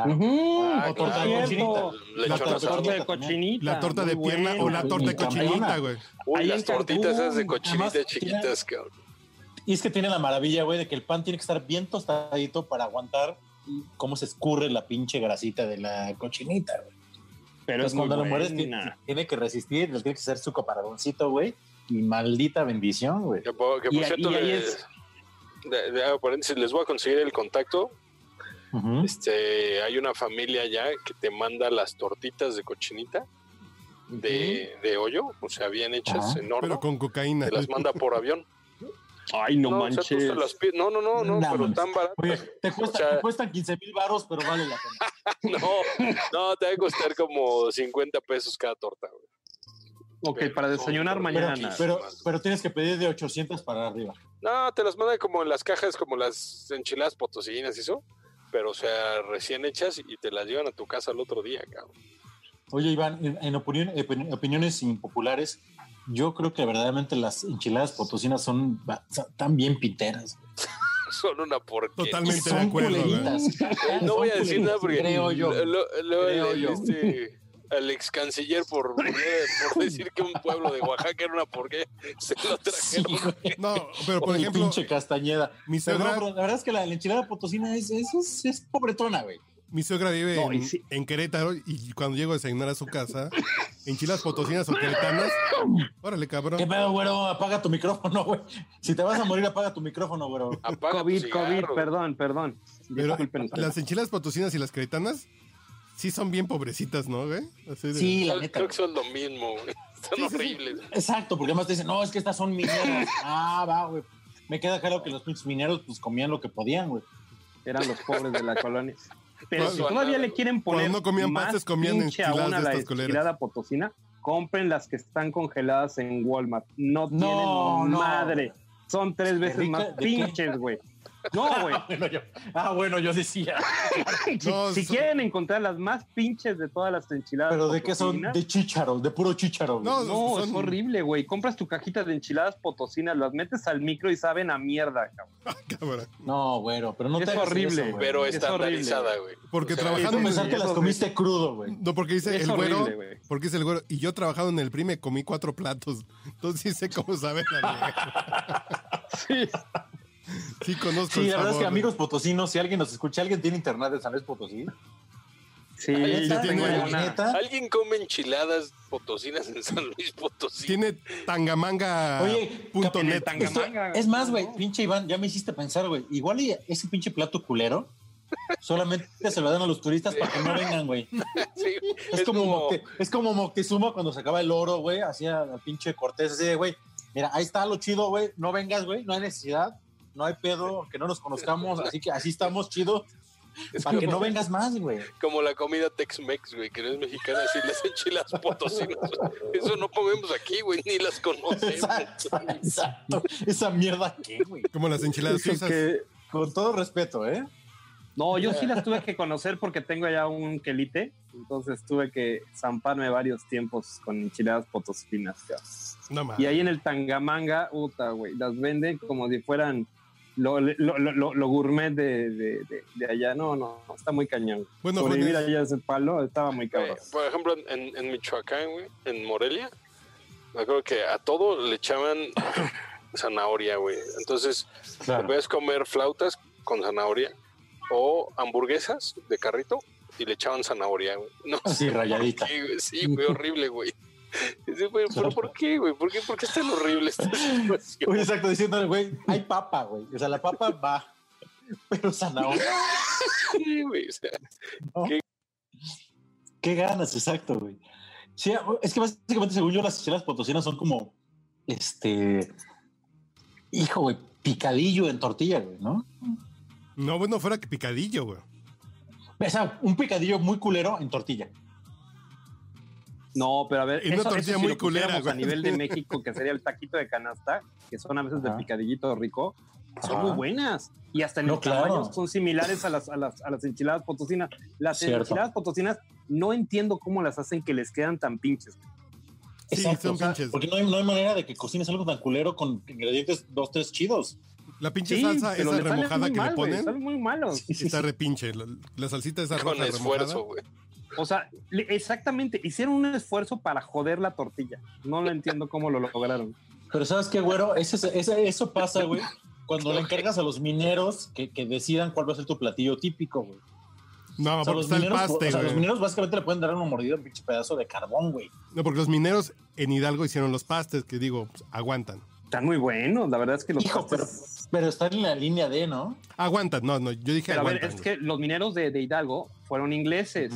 Claro. Ah, o torta es de cierto. cochinita. Lechón La torta- de cochinita. La torta de pierna o la torta de cochinita, güey. Uy, Ahí las tortitas esas de cochinita además, chiquitas, cabrón. Y es que tiene la maravilla, güey, de que el pan tiene que estar bien tostadito para aguantar cómo se escurre la pinche grasita de la cochinita, güey. Pero es Entonces, cuando lo mueres, tiene, tiene que resistir, le tiene que ser su caparadoncito, güey. Y maldita bendición, güey. Que por, que por Y- cierto, y ahí le- es- de- de- hago paréntesis, les voy a conseguir el contacto. Este, hay una familia allá que te manda las tortitas de cochinita de, de hoyo, o sea, bien hechas Ajá. en horno. Pero con cocaína. Te las manda por avión. Ay, no, o sea, tú manches. las No, no, no, no, No pero tan baratas. Oye, te, cuesta- O sea- te cuestan 15 mil baros, pero vale la pena. <laughs> No, no, te va a costar como 50 pesos cada torta. güey. Ok, Pero para desayunar mañana. Pero, pero tienes que pedir de 800 para arriba. No, te las manda como en las cajas, como las enchiladas potosinas y eso. Pero, o sea, recién hechas y te las llevan a tu casa el otro día, cabrón. Oye, Iván, en, en opinión- opin- opiniones impopulares, yo creo que verdaderamente las enchiladas potosinas son tan bien pinteras. <laughs> Son una porquería. Totalmente de acuerdo. Eh, No voy a decir nada porque Creo yo. lo- lo- lo- Creo el- yo. este, al ex canciller por, <laughs> por decir que un pueblo de Oaxaca era una porquería, <laughs> se lo trajeron. No, pero por El ejemplo, pinche Castañeda. mi Pero no, suegra, pero la verdad es que la, la enchilada potosina es, es, es, es pobretona, güey. mi suegra vive No, en, sí. en Querétaro y cuando llego a desayunar a su casa, enchiladas potosinas o queretanas, órale, cabrón. ¿Qué pedo, güero? Apaga tu micrófono, güey. Si te vas a morir, apaga tu micrófono, güero. Apaga tu COVID, cigarro. COVID, perdón, perdón. Pero Disculpen. las enchiladas potosinas y las queretanas sí son bien pobrecitas, ¿no, güey? Así de- Sí, la Creo, neta. creo que son lo mismo, güey. <laughs> Están Sí, sí, sí. horribles. Exacto, porque además te dicen, no, es que estas son mineras. <laughs> ah, va, güey. Me queda claro que los pinches mineros pues comían lo que podían, güey. Eran los pobres de la <laughs> colonia. Pero si todavía le quieren poner cuando no comían más pastes, comían pinche aún a la potosina, compren las que están congeladas en Walmart. No, No, tienen no. madre. Son tres veces rica? más pinches, güey. No, güey. Ah, bueno, yo, ah, bueno, yo decía. Si, No, si son- quieren encontrar las más pinches de todas las enchiladas. Pero de qué son? De chícharo, de puro chícharo. güey. No, No, son- es horrible, güey. Compras tu cajita de enchiladas potosinas, las metes al micro y saben a mierda, cabrón. cabrón. No, güero, pero no Es te horrible, eso, güey. Pero Es estandarizada, güey. Porque O sea, trabajando pensar que las comiste crudo, güey. No, porque dice Es el güero, horrible, güey. porque dice el güero, y yo trabajando en el PRI me comí cuatro platos. Entonces sí sé cómo sabe la vieja. Sí. Sí conozco Sí, el la verdad es que amigos potosinos, si alguien nos escucha, alguien tiene internet de San Luis Potosí. Sí, Ahí yo está, tengo una. neta. ¿Alguien come enchiladas potosinas en San Luis Potosí? Tiene tangamanga Oye, punto net. Esto- Tangamanga, es más, güey, pinche Iván, ya me hiciste pensar, güey. Igual y ese pinche plato culero solamente se lo dan a los turistas para que no vengan, güey. <laughs> Sí, Es, como, Mocte- es como Moctezuma cuando sacaba el oro, güey, hacía al pinche Cortés así de, güey, mira, ahí está lo chido, güey, no vengas, güey, no hay necesidad, no hay pedo, que no nos conozcamos, así que así estamos chido, Es para que como- no vengas más, güey. Como la comida Tex-Mex, güey, que no es mexicana, así las enchiladas potosinas. Eso no comemos aquí, güey, ni las conocemos. Exacto, exacto. Esa mierda, ¿qué, güey? Como las enchiladas que- Con todo respeto, ¿eh? No, yo sí las tuve que conocer porque tengo allá un quelite, entonces tuve que zamparme varios tiempos con enchiladas potosinas. No. Y ahí en el Tangamanga, puta, güey, las venden como si fueran lo, lo, lo, lo- lo gourmet de, de, de- de allá. No, no, no, está muy cañón. Bueno, Sobrevivir Juanes, allá ese palo estaba muy cabrón. por ejemplo, en, en Michoacán, güey, en Morelia, me acuerdo que a todo le echaban <coughs> zanahoria, güey. Entonces, Claro. puedes comer flautas con zanahoria o hamburguesas de carrito y le echaban zanahoria. güey. No Así, rayadita. qué, güey. Sí, güey, horrible, güey. Sí, güey, Pero ¿por qué, güey? ¿Por qué, ¿Por qué es tan horrible esta situación? Exacto, diciéndole, güey, hay papa, güey. O sea, la papa va, pero zanahoria. Sí, güey. O sea, Qué ganas, exacto, güey. Sí, es que básicamente, según yo, las chelas potosinas son como, este, hijo, güey, picadillo en tortilla, güey, ¿no? No, bueno, fuera que picadillo, güey. O sea, un picadillo muy culero en tortilla. No, pero a ver, una eso, tortilla eso si muy lo culera, a nivel de <laughs> México, que sería el taquito de canasta, que son a veces de picadillito rico, son Ajá. muy buenas. Y hasta en No, los claro. tamaños son similares a las, a las, a las enchiladas potosinas. Las Cierto. enchiladas potosinas no entiendo cómo las hacen que les quedan tan pinches. Sí, Exacto, son o sea, pinches. Porque no hay, no hay manera de que cocines algo tan culero con ingredientes dos, tres chidos. La pinche Sí, salsa esa remojada muy que mal, le ponen Salen muy malos. está repinche. La, la salsita esa con roja esfuerzo, remojada. güey. O sea, exactamente, hicieron un esfuerzo para joder la tortilla. No lo entiendo cómo lo lograron. Pero ¿sabes qué, güero? Ese, ese- eso pasa, güey, cuando le encargas a los mineros que, que decidan cuál va a ser tu platillo típico, güey. No, O sea, porque los está el mineros, paste, o sea, los mineros básicamente le pueden dar una mordida a un pinche pedazo de carbón, güey. No, porque los mineros en Hidalgo hicieron los pastes que digo, pues, aguantan. Están muy buenos, la verdad es que los Hijo, pero, pastes- pero está en la línea D, ¿no? Aguantan, no, no, yo dije Pero a ver, aguantan. es que los mineros de, de Hidalgo fueron ingleses.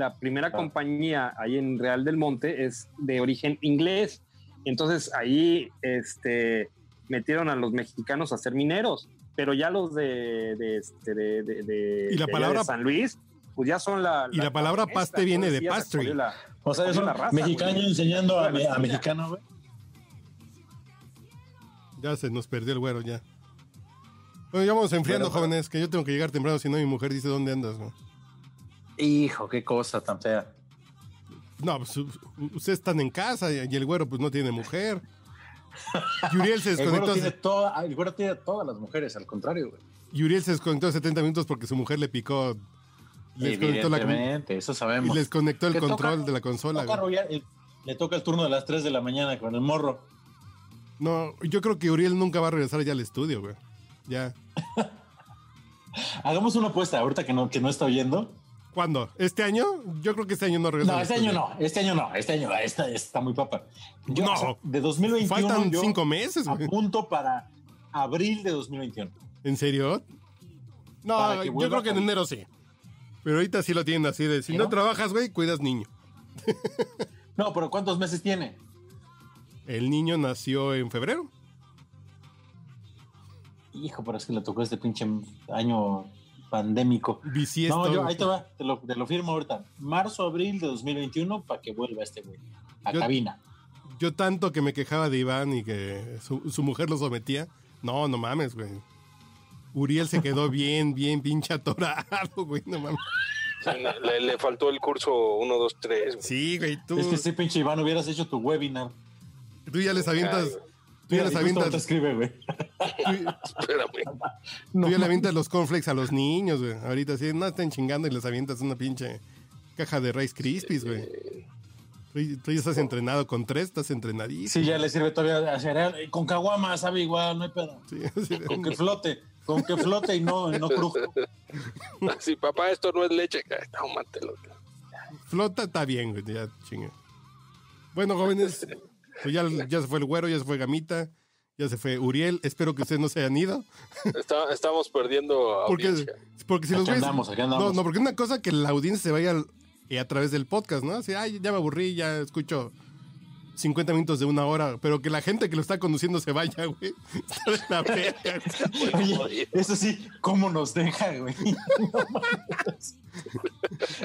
La primera compañía ahí en Real del Monte es de origen inglés. Entonces ahí este, metieron a los mexicanos a ser mineros. Pero ya los de, de, este, de, de- de- Y la palabra- de San Luis, pues ya son la. Y la palabra paste viene de pastry. la- O sea, es un mexicano güey. enseñando a, mexicano, güey. Ya se nos perdió el güero, ya. Bueno, ya vamos enfriando, Bueno, jóvenes, que yo tengo que llegar temprano, si no mi mujer dice dónde andas, güey. Hijo, qué cosa tan fea. No, pues ustedes están en casa y y el güero pues no tiene mujer. Y Uriel se El güero, desconectó, tiene toda, el güero tiene a todas las mujeres, al contrario, güey. y Uriel se desconectó 70 minutos porque su mujer le picó, le desconectó la eso y sabemos. les conectó el Que toca- control de la consola. Toca el- le toca el turno de las 3 de la mañana con el morro. No, yo creo que Uriel nunca va a regresar ya al estudio, güey. Ya. <laughs> Hagamos una apuesta ahorita que no, que no está oyendo. ¿Cuándo? ¿Este año? Yo creo que este año no regresa. No, este año no, este año no, este año esta, está muy papa. Yo, No, o sea, de 2021 Faltan yo cinco meses, güey. apunto para abril de 2021. ¿En serio? No, yo creo que en a- enero sí. Pero ahorita sí lo tienen así de, si ¿Sí, no, no? trabajas, güey, cuidas niño. <laughs> No, pero ¿cuántos meses tiene? El niño nació en febrero. Hijo, pero es que le tocó este pinche año pandémico. Bisiesto. No, yo, ahí te va, te lo, te lo firmo ahorita. Marzo, abril de 2021 para que vuelva este güey a Yo- cabina. Yo tanto que me quejaba de Iván y que su, su mujer lo sometía. No, no mames, güey. Uriel se quedó <laughs> bien, bien pinche atorado, güey, no mames. Sí, le, le faltó el curso 1, 2, 3. Sí, güey, tú, Es que sí, pinche Iván, hubieras hecho tu webinar. tú ya les avientas, Ay, tú ya les avientas, te escribe, güey. tú, <laughs> Espérame. No, tú ya le avientas los cornflakes a los niños, güey. Ahorita sí, no estén chingando y les avientas una pinche caja de Rice Krispies, güey. Tú, tú ya estás entrenado con tres, estás entrenadísimo. Sí, ya le sirve todavía a cereal. Eh, Con caguama sabe igual, no hay pedo. Sí, <laughs> así de- Con que flote, con que flote y no, no crujo. <laughs> Sí, papá, esto no es leche. Ay, Tómatelo. Flota está bien, güey, ya chingue. Bueno, jóvenes, pues ya, ya se fue el güero, ya se fue Gamita, ya se fue Uriel. Espero que ustedes no se hayan ido. Está- estamos perdiendo Porque, audiencia. porque si los Aquí güeyes- andamos, aquí andamos. No, no, porque una cosa que la audiencia se vaya al- eh, a través del podcast, ¿no? Así, ay, ya me aburrí, ya escucho 50 minutos de una hora, pero que la gente que lo está conduciendo se vaya, güey. <laughs> La verga. Oye, eso sí, ¿cómo nos deja, güey? <laughs> No.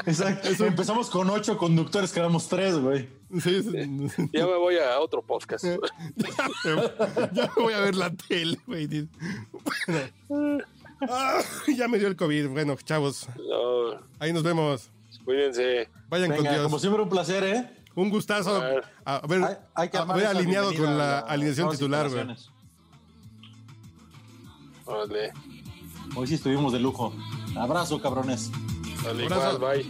Exacto. Empezamos con ocho conductores, quedamos tres, güey. Sí, sí. Ya me voy a otro podcast. <laughs> ya me voy a ver la tele, güey. Ah, ya me dio el COVID. Bueno, chavos, No, ahí nos vemos. cuídense. Vayan con Dios. como siempre, un placer, ¿eh? Un gustazo. A ver. A ver, Hay, hay que alineado con la alineación titular, güey. Hoy sí estuvimos de lujo. Abrazo, cabrones. dale, Abrazo. igual, bye.